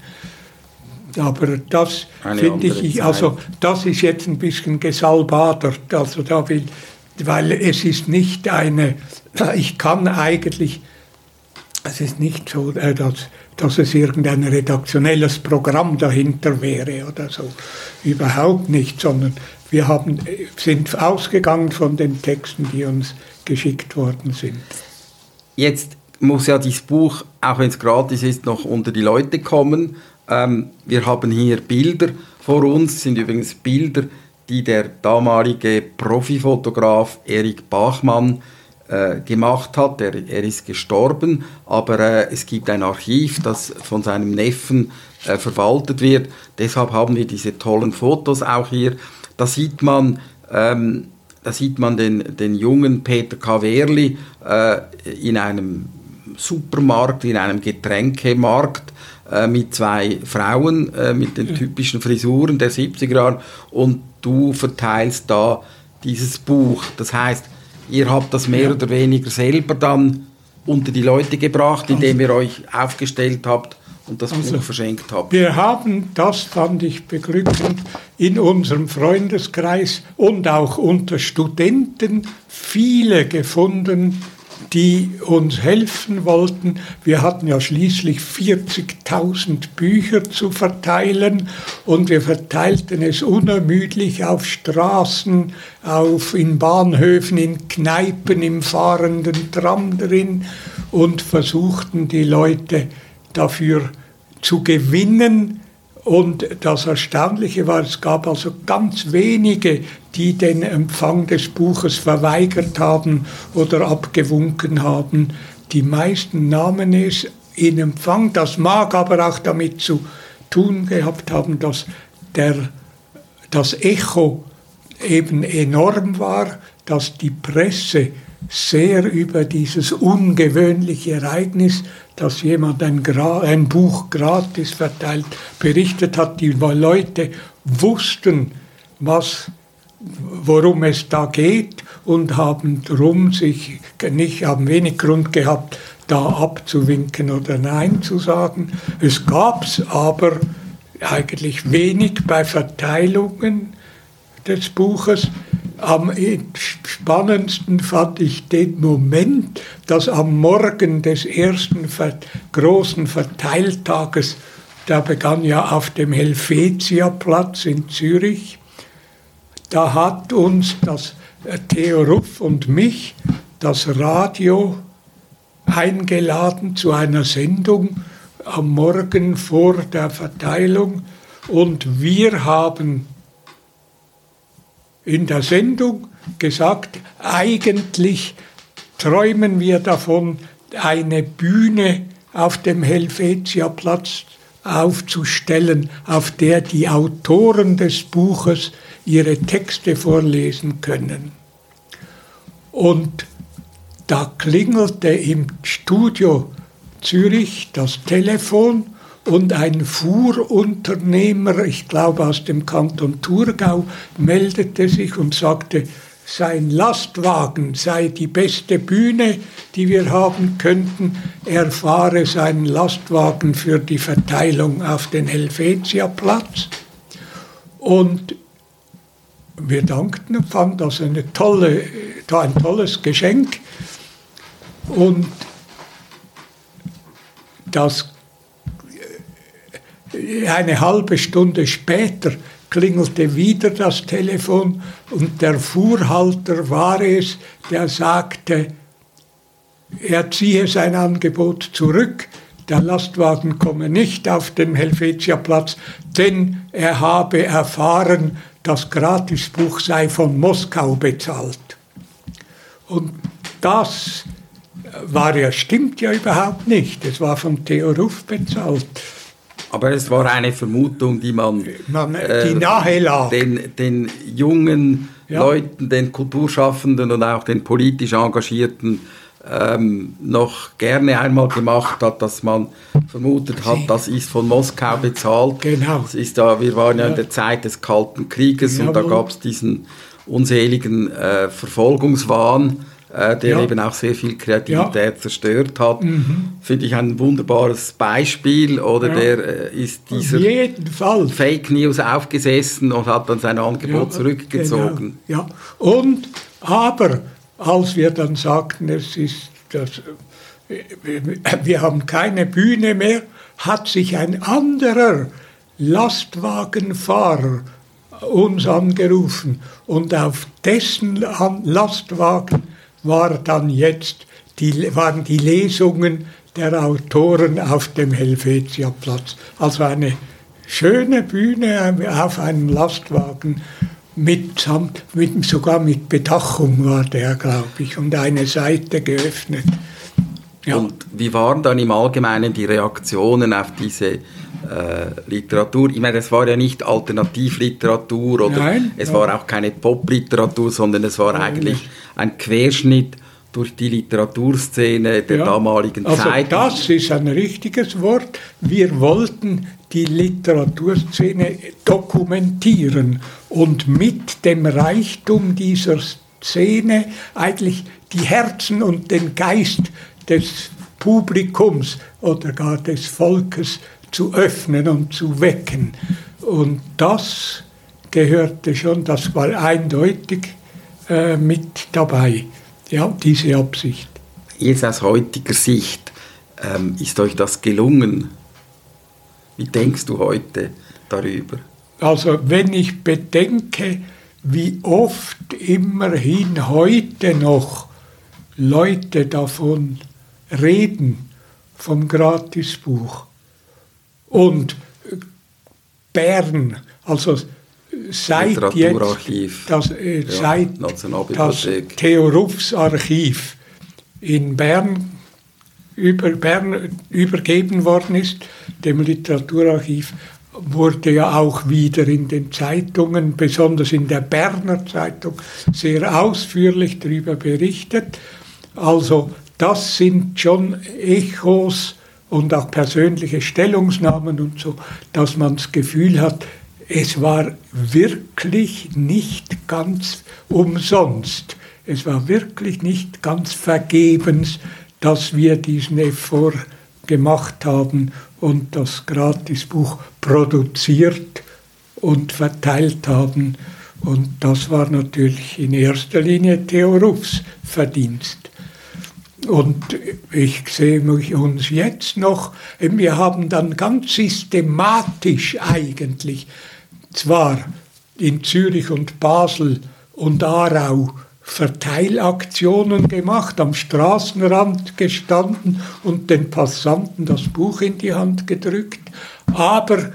Aber das finde ich, also das ist jetzt ein bisschen gesalbadert. Also da will, weil es ist nicht eine, ich kann eigentlich, es ist nicht so, äh, dass, dass es irgendein redaktionelles Programm dahinter wäre oder so. Überhaupt nicht, sondern wir haben, sind ausgegangen von den Texten, die uns geschickt worden sind. Jetzt muss ja dieses Buch, auch wenn es gratis ist, noch unter die Leute kommen. Ähm, wir haben hier Bilder vor uns, sind übrigens Bilder, die der damalige Profifotograf Erik Bachmann äh, gemacht hat. Er, er, ist gestorben, aber äh, es gibt ein Archiv, das von seinem Neffen äh, verwaltet wird. Deshalb haben wir diese tollen Fotos auch hier. Da sieht man, ähm, da sieht man den, den jungen Peter Kaverli äh, in einem Supermarkt, in einem Getränkemarkt äh, mit zwei Frauen äh, mit den typischen Frisuren der 70er Jahre und du verteilst da dieses Buch. Das heißt, ihr habt das mehr oder weniger selber dann unter die Leute gebracht, indem ihr euch aufgestellt habt und das also, Buch verschenkt habt. Wir haben, das fand ich beglückend, in unserem Freundeskreis und auch unter Studenten viele gefunden, die uns helfen wollten. Wir hatten ja schließlich 40.000 Bücher zu verteilen und wir verteilten es unermüdlich auf Straßen, auf, in Bahnhöfen, in Kneipen, im fahrenden Tram drin und versuchten die Leute dafür zu gewinnen, und das Erstaunliche war, es gab also ganz wenige, die den Empfang des Buches verweigert haben oder abgewunken haben. Die meisten nahmen es in Empfang. Das mag aber auch damit zu tun gehabt haben, dass der, das Echo eben enorm war, dass die Presse sehr über dieses ungewöhnliche Ereignis dass jemand ein, ein, Buch gratis verteilt, berichtet hat. Die Leute wussten, was, worum es da geht und haben drum sich nicht, haben wenig Grund gehabt, da abzuwinken oder Nein zu sagen. Es gab es aber eigentlich wenig bei Verteilungen des Buches. Am spannendsten fand ich den Moment, dass am Morgen des ersten großen Verteiltages, der begann ja auf dem Helvetiaplatz in Zürich, da hat uns das äh, Theo Ruff und mich das Radio eingeladen zu einer Sendung am Morgen vor der Verteilung. Und wir haben in der Sendung gesagt, eigentlich träumen wir davon, eine Bühne auf dem Helvetiaplatz aufzustellen, auf der die Autoren des Buches ihre Texte vorlesen können. Und da klingelte im Studio Zürich das Telefon und ein Fuhrunternehmer, ich glaube aus dem Kanton Thurgau, meldete sich und sagte, sein Lastwagen sei die beste Bühne, die wir haben könnten. Er fahre seinen Lastwagen für die Verteilung auf den Helvetiaplatz. Und wir dankten und fanden das eine tolle, ein tolles Geschenk. Und das eine halbe Stunde später klingelte wieder das Telefon und der Fuhrhalter war es, der sagte, er ziehe sein Angebot zurück, der Lastwagen komme nicht auf den Helvetiaplatz, denn er habe erfahren, das Gratisbuch sei von Moskau bezahlt. Und das war ja, stimmt ja überhaupt nicht. Es war von Theo Ruff bezahlt. Aber es war eine Vermutung, die man, man die äh, nahe lag. Den, den jungen ja. Leuten, den Kulturschaffenden und auch den politisch Engagierten ähm, noch gerne einmal gemacht hat, dass man vermutet hat, das ist von Moskau bezahlt. Genau. Das ist da, wir waren ja, ja in der Zeit des Kalten Krieges Jawohl. und da gab es diesen unseligen äh, Verfolgungswahn äh, der ja. eben auch sehr viel Kreativität ja. zerstört hat. Mhm. Finde ich ein wunderbares Beispiel. Oder der äh, ist dieser Fake News aufgesessen und hat dann sein Angebot zurückgezogen. Genau. Ja, und aber als wir dann sagten, es ist das, wir haben keine Bühne mehr, hat sich ein anderer Lastwagenfahrer uns angerufen und auf dessen Lastwagen war dann jetzt die, waren die Lesungen der Autoren auf dem Helvetiaplatz. Also eine schöne Bühne auf einem Lastwagen mit, mit, sogar mit Bedachung war der, glaube ich, und eine Seite geöffnet. Ja. Und wie waren dann im Allgemeinen die Reaktionen auf diese äh, Literatur? Ich meine, es war ja nicht Alternativliteratur oder Nein, es ja. war auch keine Popliteratur, sondern es war eigentlich ein Querschnitt durch die Literaturszene der ja. damaligen also Zeit. Das ist ein richtiges Wort. Wir wollten die Literaturszene dokumentieren und mit dem Reichtum dieser Szene eigentlich die Herzen und den Geist des Publikums oder gar des Volkes zu öffnen und zu wecken. Und das gehörte schon, das war eindeutig äh, mit dabei, ja, diese Absicht. Jetzt aus heutiger Sicht, ähm, ist euch das gelungen? Wie denkst du heute darüber? Also wenn ich bedenke, wie oft immerhin heute noch Leute davon reden, vom Gratisbuch. Und Bern, also seit jetzt das, äh, ja, seit das Theo Ruffs Archiv in Bern, über Bern übergeben worden ist, dem Literaturarchiv, wurde ja auch wieder in den Zeitungen, besonders in der Berner Zeitung, sehr ausführlich darüber berichtet. Also das sind schon Echos und auch persönliche Stellungsnahmen und so, dass man das Gefühl hat, es war wirklich nicht ganz umsonst. Es war wirklich nicht ganz vergebens, dass wir diesen Effort gemacht haben und das Gratisbuch produziert und verteilt haben. Und das war natürlich in erster Linie Theo Ruffs Verdienst. Und ich sehe mich uns jetzt noch, wir haben dann ganz systematisch eigentlich zwar in Zürich und Basel und Aarau Verteilaktionen gemacht, am Straßenrand gestanden und den Passanten das Buch in die Hand gedrückt, aber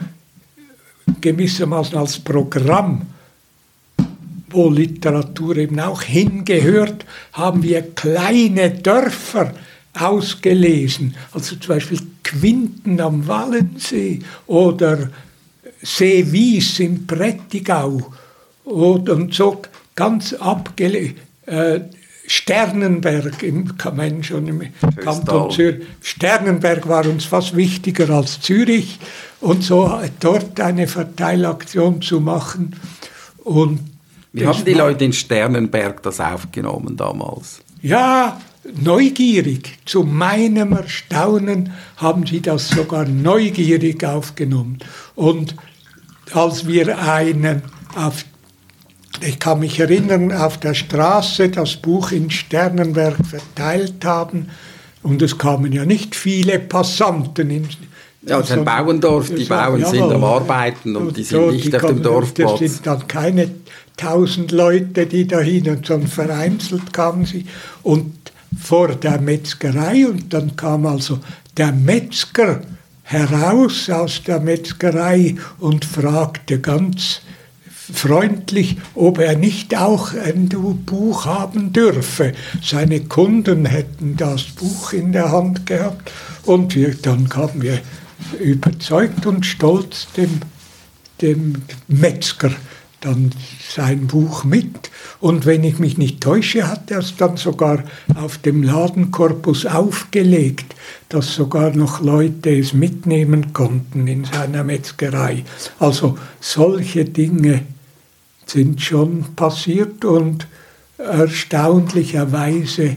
gewissermaßen als Programm, wo Literatur eben auch hingehört, haben wir kleine Dörfer ausgelesen, also zum Beispiel Quinten am Wallensee oder Seewies im Prättigau. Und so ganz abgelegen. Äh, Sternenberg im, kann schon im Kanton Zürich. Sternenberg war uns fast wichtiger als Zürich und so dort eine Verteilaktion zu machen. Und Wie haben die Leute in Sternenberg das aufgenommen damals? Ja, neugierig. Zu meinem Erstaunen haben sie das sogar neugierig aufgenommen. Und als wir einen auf ich kann mich erinnern, auf der Straße das Buch in Sternenberg verteilt haben und es kamen ja nicht viele Passanten in, ja, es ist ein Bauendorf, die Bauern sind am Arbeiten und, die sind nicht auf dem Dorfplatz. Es sind dann keine tausend Leute, die da hin und sondern vereinzelt kamen sie. Und vor der Metzgerei und dann kam also der Metzger heraus aus der Metzgerei und fragte ganz freundlich, ob er nicht auch ein Buch haben dürfe. Seine Kunden hätten das Buch in der Hand gehabt und wir, dann kamen wir überzeugt und stolz dem, dem Metzger dann sein Buch mit. Und wenn ich mich nicht täusche, hat er es dann sogar auf dem Ladenkorpus aufgelegt, dass sogar noch Leute es mitnehmen konnten in seiner Metzgerei. Also solche Dinge sind schon passiert und erstaunlicherweise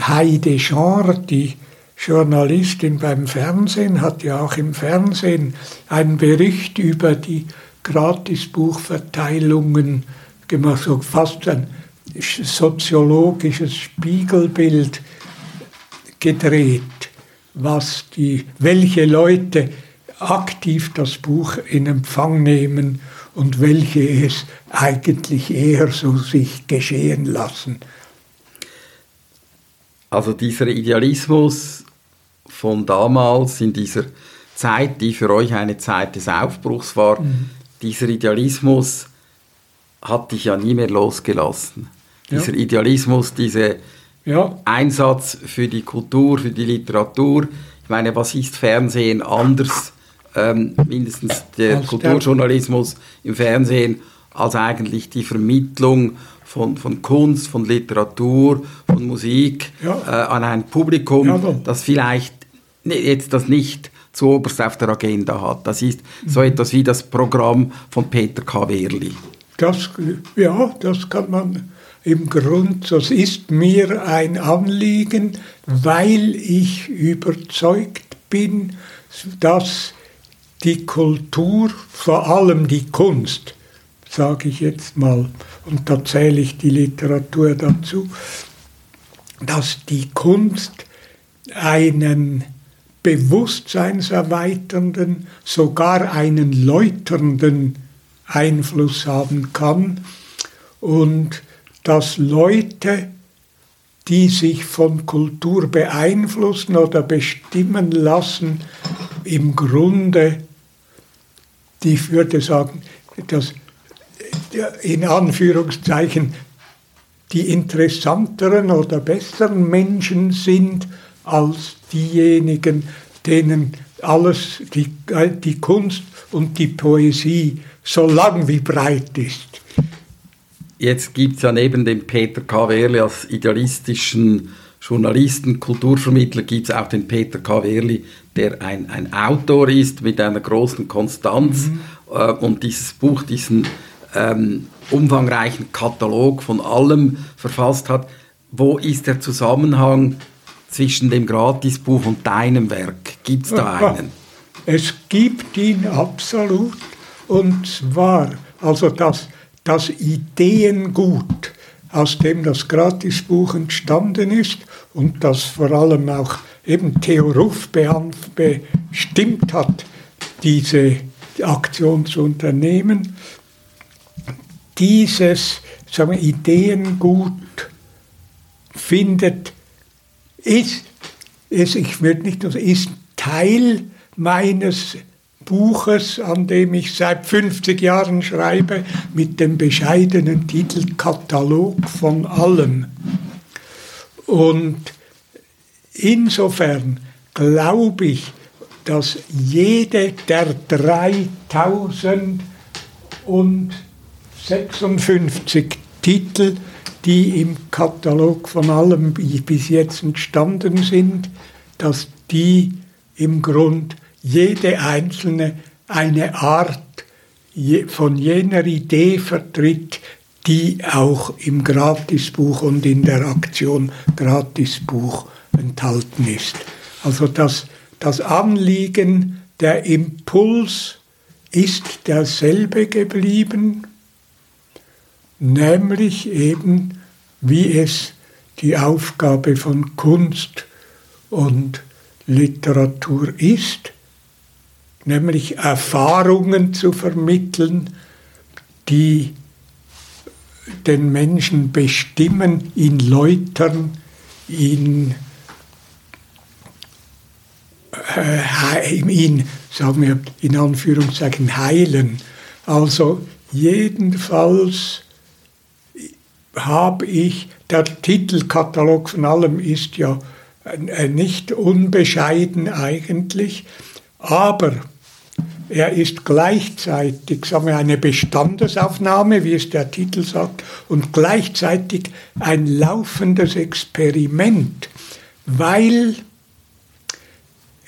Heide Genre, die Journalistin beim Fernsehen, hat ja auch im Fernsehen einen Bericht über die Gratisbuchverteilungen gemacht, so fast ein soziologisches Spiegelbild gedreht, was die, welche Leute aktiv das Buch in Empfang nehmen und welche es eigentlich eher so sich geschehen lassen. Also dieser Idealismus von damals in dieser Zeit, die für euch eine Zeit des Aufbruchs war, mhm. dieser Idealismus hat dich ja nie mehr losgelassen. Ja. Dieser Idealismus, dieser ja. Einsatz für die Kultur, für die Literatur. Ich meine, was ist Fernsehen anders, ähm, mindestens der als Kulturjournalismus im Fernsehen, als eigentlich die Vermittlung von, von Kunst, von Literatur, von Musik ja. äh, an ein Publikum, das vielleicht jetzt das nicht zu oberst auf der Agenda hat. Das ist so mhm. etwas wie das Programm von Peter K. Wehrli. Das, ja, das kann man im Grund, das ist mir ein Anliegen, weil ich überzeugt bin, dass die Kultur, vor allem die Kunst, sage ich jetzt mal, und da zähle ich die Literatur dazu, dass die Kunst einen bewusstseinserweiternden, sogar einen läuternden Einfluss haben kann und dass Leute, die sich von Kultur beeinflussen oder bestimmen lassen, im Grunde, ich würde sagen, dass in Anführungszeichen die interessanteren oder besseren Menschen sind als diejenigen, denen alles, die, die Kunst und die Poesie so lang wie breit ist. Jetzt gibt es ja neben dem Peter K. Wehrli als idealistischen Journalisten, Kulturvermittler, gibt es auch den Peter K. Wehrli, der ein, ein Autor ist mit einer großen Konstanz mhm. äh, und dieses Buch, diesen ähm, umfangreichen Katalog von allem verfasst hat. Wo ist der Zusammenhang zwischen dem Gratisbuch und deinem Werk? Gibt es da einen? Es gibt ihn absolut. Und zwar, also das, das Ideengut, aus dem das Gratisbuch entstanden ist und das vor allem auch eben Theo Ruff bestimmt hat, diese Aktion zu unternehmen. Dieses sagen wir, Ideengut findet ist, ist ich würde nicht nur, ist Teil meines Buches, an dem ich seit 50 Jahren schreibe, mit dem bescheidenen Titel Katalog von allem. Und insofern glaube ich, dass jede der 3056 Titel die im Katalog von allem bis jetzt entstanden sind, dass die im Grund jede einzelne eine Art von jener Idee vertritt, die auch im Gratisbuch und in der Aktion Gratisbuch enthalten ist. Also das, das Anliegen, der Impuls ist derselbe geblieben, nämlich eben, wie es die Aufgabe von Kunst und Literatur ist, nämlich Erfahrungen zu vermitteln, die den Menschen bestimmen, ihn läutern, ihn, äh, ihn sagen wir in Anführungszeichen heilen. Also jedenfalls habe ich, der Titelkatalog von allem ist ja äh, nicht unbescheiden eigentlich, aber er ist gleichzeitig sagen wir, eine Bestandesaufnahme, wie es der Titel sagt, und gleichzeitig ein laufendes Experiment, weil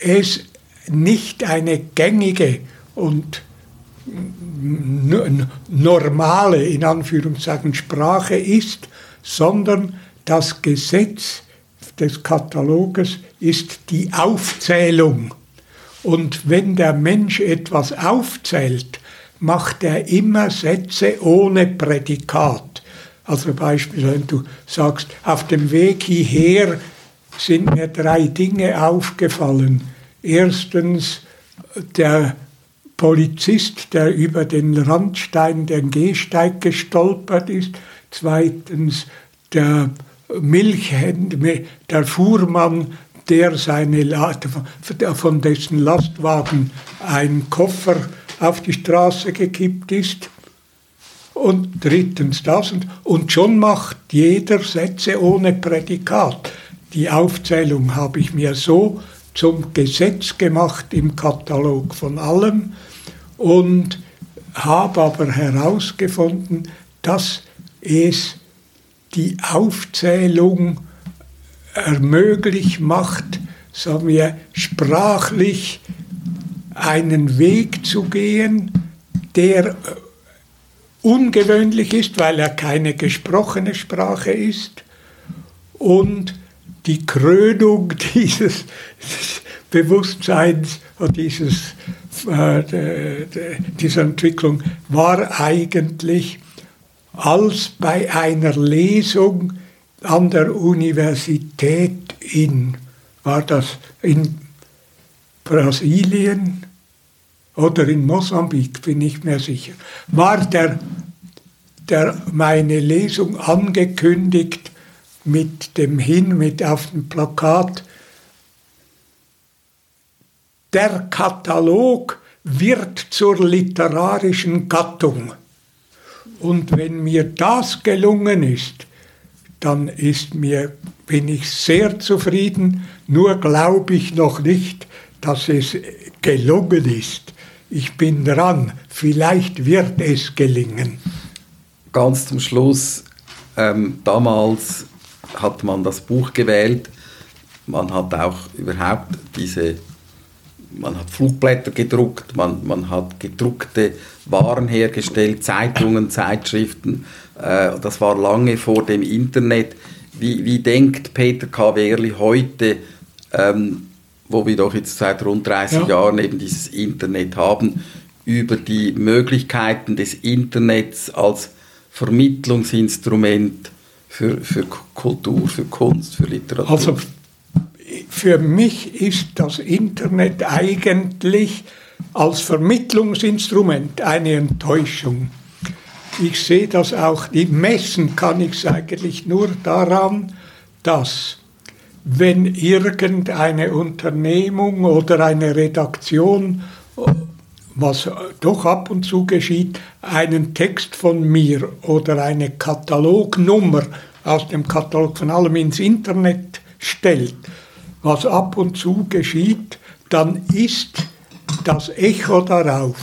es nicht eine gängige und normale, in Anführungszeichen, Sprache ist, sondern das Gesetz des Kataloges ist die Aufzählung. Und wenn der Mensch etwas aufzählt, macht er immer Sätze ohne Prädikat. Also beispielsweise, wenn du sagst, auf dem Weg hierher sind mir drei Dinge aufgefallen. Erstens, der Polizist, der über den Randstein, den Gehsteig gestolpert ist. Zweitens, der Milchhändler, der Fuhrmann, der seine von dessen Lastwagen ein Koffer auf die Straße gekippt ist. Und drittens das. Und, und schon macht jeder Sätze ohne Prädikat. Die Aufzählung habe ich mir so zum Gesetz gemacht im Katalog von allem und habe aber herausgefunden, dass es die Aufzählung ermöglicht macht, sagen wir, sprachlich einen Weg zu gehen, der ungewöhnlich ist, weil er keine gesprochene Sprache ist und die Krönung dieses Bewusstseins und dieses, äh, dieser Entwicklung war eigentlich als bei einer Lesung an der Universität in, war das in Brasilien oder in Mosambik, bin ich mir sicher, war der, der meine Lesung angekündigt mit dem Hin, mit auf dem Plakat, der Katalog wird zur literarischen Gattung. Und wenn mir das gelungen ist, dann ist mir, bin ich sehr zufrieden, nur glaube ich noch nicht, dass es gelungen ist. Ich bin dran, vielleicht wird es gelingen. Ganz zum Schluss, ähm, damals hat man das Buch gewählt, man hat auch überhaupt diese, man hat Flugblätter gedruckt, man, man hat gedruckte Waren hergestellt, Zeitungen, Zeitschriften, äh, das war lange vor dem Internet. Wie, wie denkt Peter K. Wehrli heute, ähm, wo wir doch jetzt seit rund 30 ja. Jahren eben dieses Internet haben, über die Möglichkeiten des Internets als Vermittlungsinstrument für, für Kultur, für Kunst, für Literatur? Also für mich ist das Internet eigentlich als Vermittlungsinstrument eine Enttäuschung. Ich sehe das auch, die messen kann ich es eigentlich nur daran, dass wenn irgendeine Unternehmung oder eine Redaktion was doch ab und zu geschieht, einen Text von mir oder eine Katalognummer aus dem Katalog von allem ins Internet stellt, was ab und zu geschieht, dann ist das Echo darauf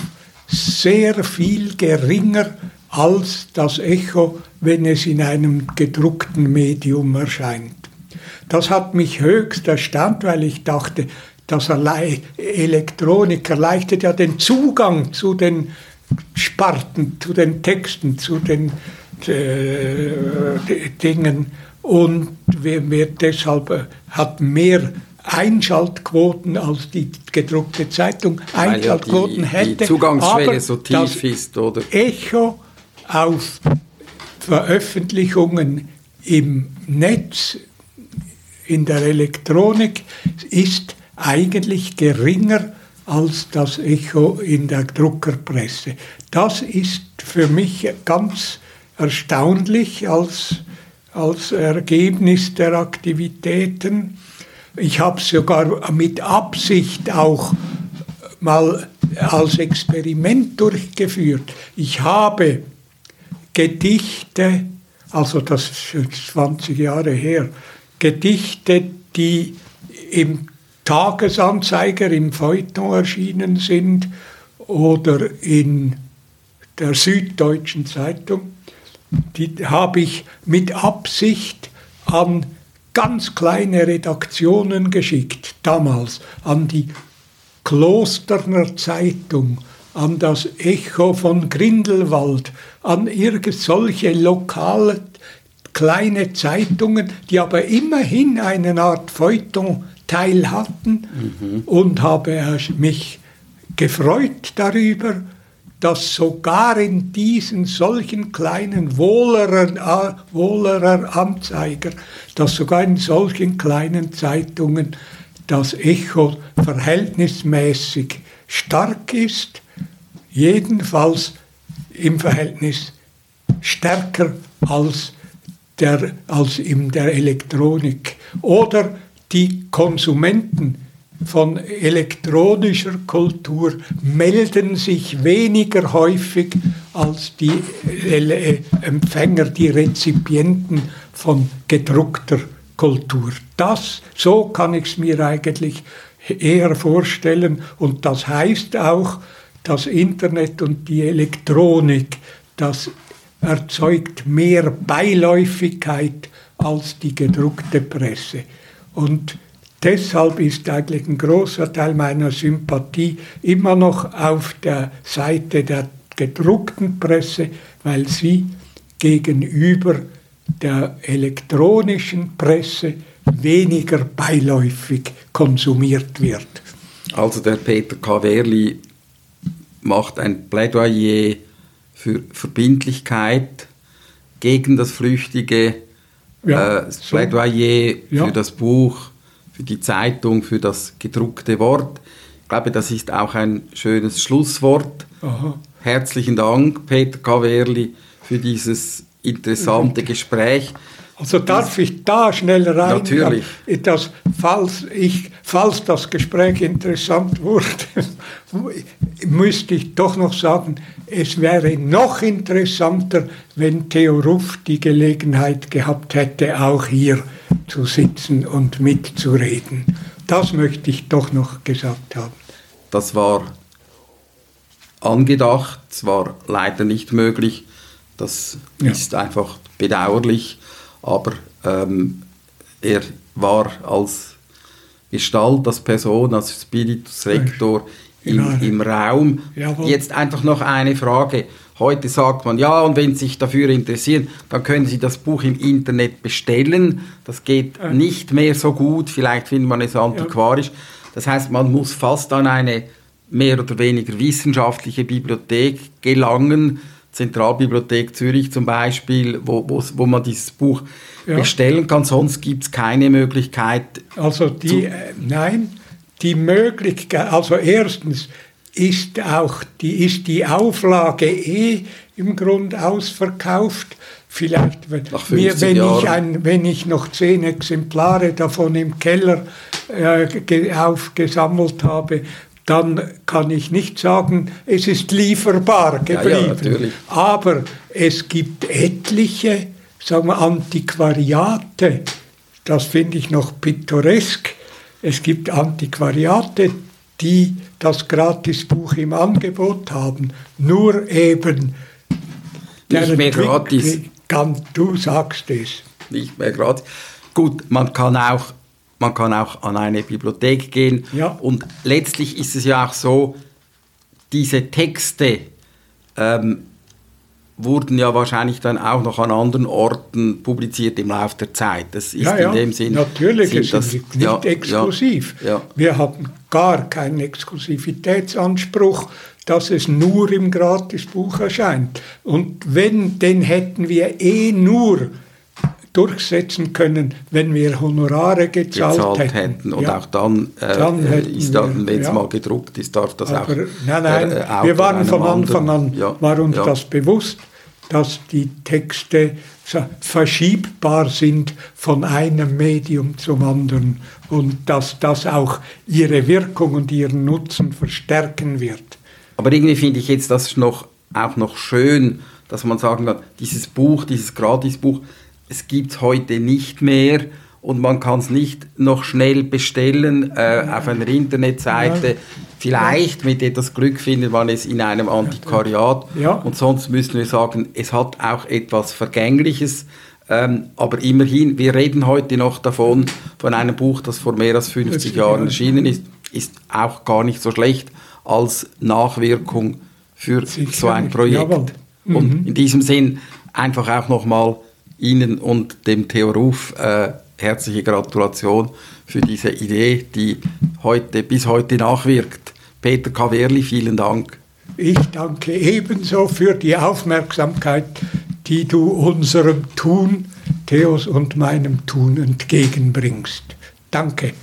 sehr viel geringer als das Echo, wenn es in einem gedruckten Medium erscheint. Das hat mich höchst erstaunt, weil ich dachte, das Elektronik erleichtert ja den Zugang zu den Sparten, zu den Texten, zu den äh, Dingen und wird deshalb äh, hat mehr Einschaltquoten als die gedruckte Zeitung Einschaltquoten ja die, hätte. Die Zugangsschwelle so tief ist, oder? Echo auf Veröffentlichungen im Netz, in der Elektronik, ist eigentlich geringer als das Echo in der Druckerpresse. Das ist für mich ganz erstaunlich als, als Ergebnis der Aktivitäten. Ich habe sogar mit Absicht auch mal als Experiment durchgeführt. Ich habe Gedichte, also das ist 20 Jahre her, Gedichte, die im Tagesanzeiger, im Feuilleton erschienen sind oder in der Süddeutschen Zeitung, die habe ich mit Absicht an ganz kleine Redaktionen geschickt, damals an die Klosterner Zeitung, an das Echo von Grindelwald, an irgend solche lokale kleine Zeitungen, die aber immerhin eine Art Feuilleton-Teil hatten mhm. und habe mich gefreut darüber, dass sogar in diesen solchen kleinen Wohlerer, Wohlerer Anzeiger, dass sogar in solchen kleinen Zeitungen das Echo verhältnismäßig stark ist, jedenfalls im Verhältnis stärker als, der, als in der Elektronik. Oder die Konsumenten von elektronischer Kultur melden sich weniger häufig als die äh, Empfänger, die Rezipienten von gedruckter Kultur. Das, so kann ich es mir eigentlich eher vorstellen und das heißt auch, das Internet und die Elektronik, das erzeugt mehr Beiläufigkeit als die gedruckte Presse. Und Deshalb ist eigentlich ein großer Teil meiner Sympathie immer noch auf der Seite der gedruckten Presse, weil sie gegenüber der elektronischen Presse weniger beiläufig konsumiert wird. Also der Peter Kaverli macht ein Plädoyer für Verbindlichkeit gegen das flüchtige ja, äh, Plädoyer ja. für das Buch für die Zeitung, für das gedruckte Wort. Ich glaube, das ist auch ein schönes Schlusswort. Aha. Herzlichen Dank, Peter Kaverli, für dieses interessante Gespräch. Also darf ich da schnell rein? Natürlich. Das, falls, ich, falls das Gespräch interessant wurde, müsste ich doch noch sagen, es wäre noch interessanter, wenn Theo Ruff die Gelegenheit gehabt hätte, auch hier zu sitzen und mitzureden. Das möchte ich doch noch gesagt haben. Das war angedacht, es war leider nicht möglich. Das ja. ist einfach bedauerlich, aber ähm, er war als Gestalt, als Person, als Spiritus Rector im, im Raum. Jawohl. Jetzt einfach noch eine Frage. Heute sagt man, ja, und wenn Sie sich dafür interessieren, dann können Sie das Buch im Internet bestellen. Das geht ja. nicht mehr so gut, vielleicht findet man es antiquarisch. Ja. Das heißt, man muss fast an eine mehr oder weniger wissenschaftliche Bibliothek gelangen, Zentralbibliothek Zürich zum Beispiel, wo, wo, wo man dieses Buch ja. bestellen kann. Sonst gibt es keine Möglichkeit. Also die, äh, nein, die Möglichkeit, also erstens, ist auch die, ist die Auflage eh im Grund ausverkauft. Vielleicht, wenn, mir, wenn, ich ein, wenn ich noch zehn Exemplare davon im Keller äh, aufgesammelt habe, dann kann ich nicht sagen, es ist lieferbar geblieben. Ja, ja, Aber es gibt etliche sagen wir, Antiquariate, das finde ich noch pittoresk. Es gibt Antiquariate, die das Gratisbuch im Angebot haben, nur eben nicht mehr gratis. Kann, du sagst es. Nicht mehr gratis. Gut, man kann auch, man kann auch an eine Bibliothek gehen ja. und letztlich ist es ja auch so, diese Texte ähm, wurden ja wahrscheinlich dann auch noch an anderen Orten publiziert im Laufe der Zeit. Das ist ja, ja, in dem Sinn. Natürlich, es das, ist nicht ja, exklusiv. Wir haben gar keinen Exklusivitätsanspruch, dass es nur im Gratisbuch erscheint. Und wenn, den hätten wir eh nur durchsetzen können, wenn wir Honorare gezahlt, gezahlt hätten. hätten. Und ja. auch dann, äh, dann ist dann, wenn es ja. mal gedruckt ist, darf das Aber, auch. Nein, nein, äh, wir waren von Anfang an, ja. war uns das bewusst dass die Texte verschiebbar sind von einem Medium zum anderen und dass das auch ihre Wirkung und ihren Nutzen verstärken wird. Aber irgendwie finde ich jetzt das noch, auch noch schön, dass man sagen kann, dieses Buch, dieses Gratisbuch, es gibt es heute nicht mehr und man kann es nicht noch schnell bestellen äh, auf einer Internetseite. Ja. Vielleicht mit etwas Glück findet man es in einem Antiquariat. Ja. Und sonst müssen wir sagen, es hat auch etwas Vergängliches. Ähm, aber immerhin, wir reden heute noch davon, von einem Buch, das vor mehr als 50 Jahren erschienen ist, ist auch gar nicht so schlecht als Nachwirkung für so ein Projekt. Mhm. Und in diesem Sinn einfach auch nochmal Ihnen und dem Theo Ruf äh, herzliche Gratulation für diese Idee, die heute, bis heute nachwirkt. Peter Kaverli, vielen Dank. Ich danke ebenso für die Aufmerksamkeit, die du unserem Tun, Theos und meinem Tun entgegenbringst. Danke.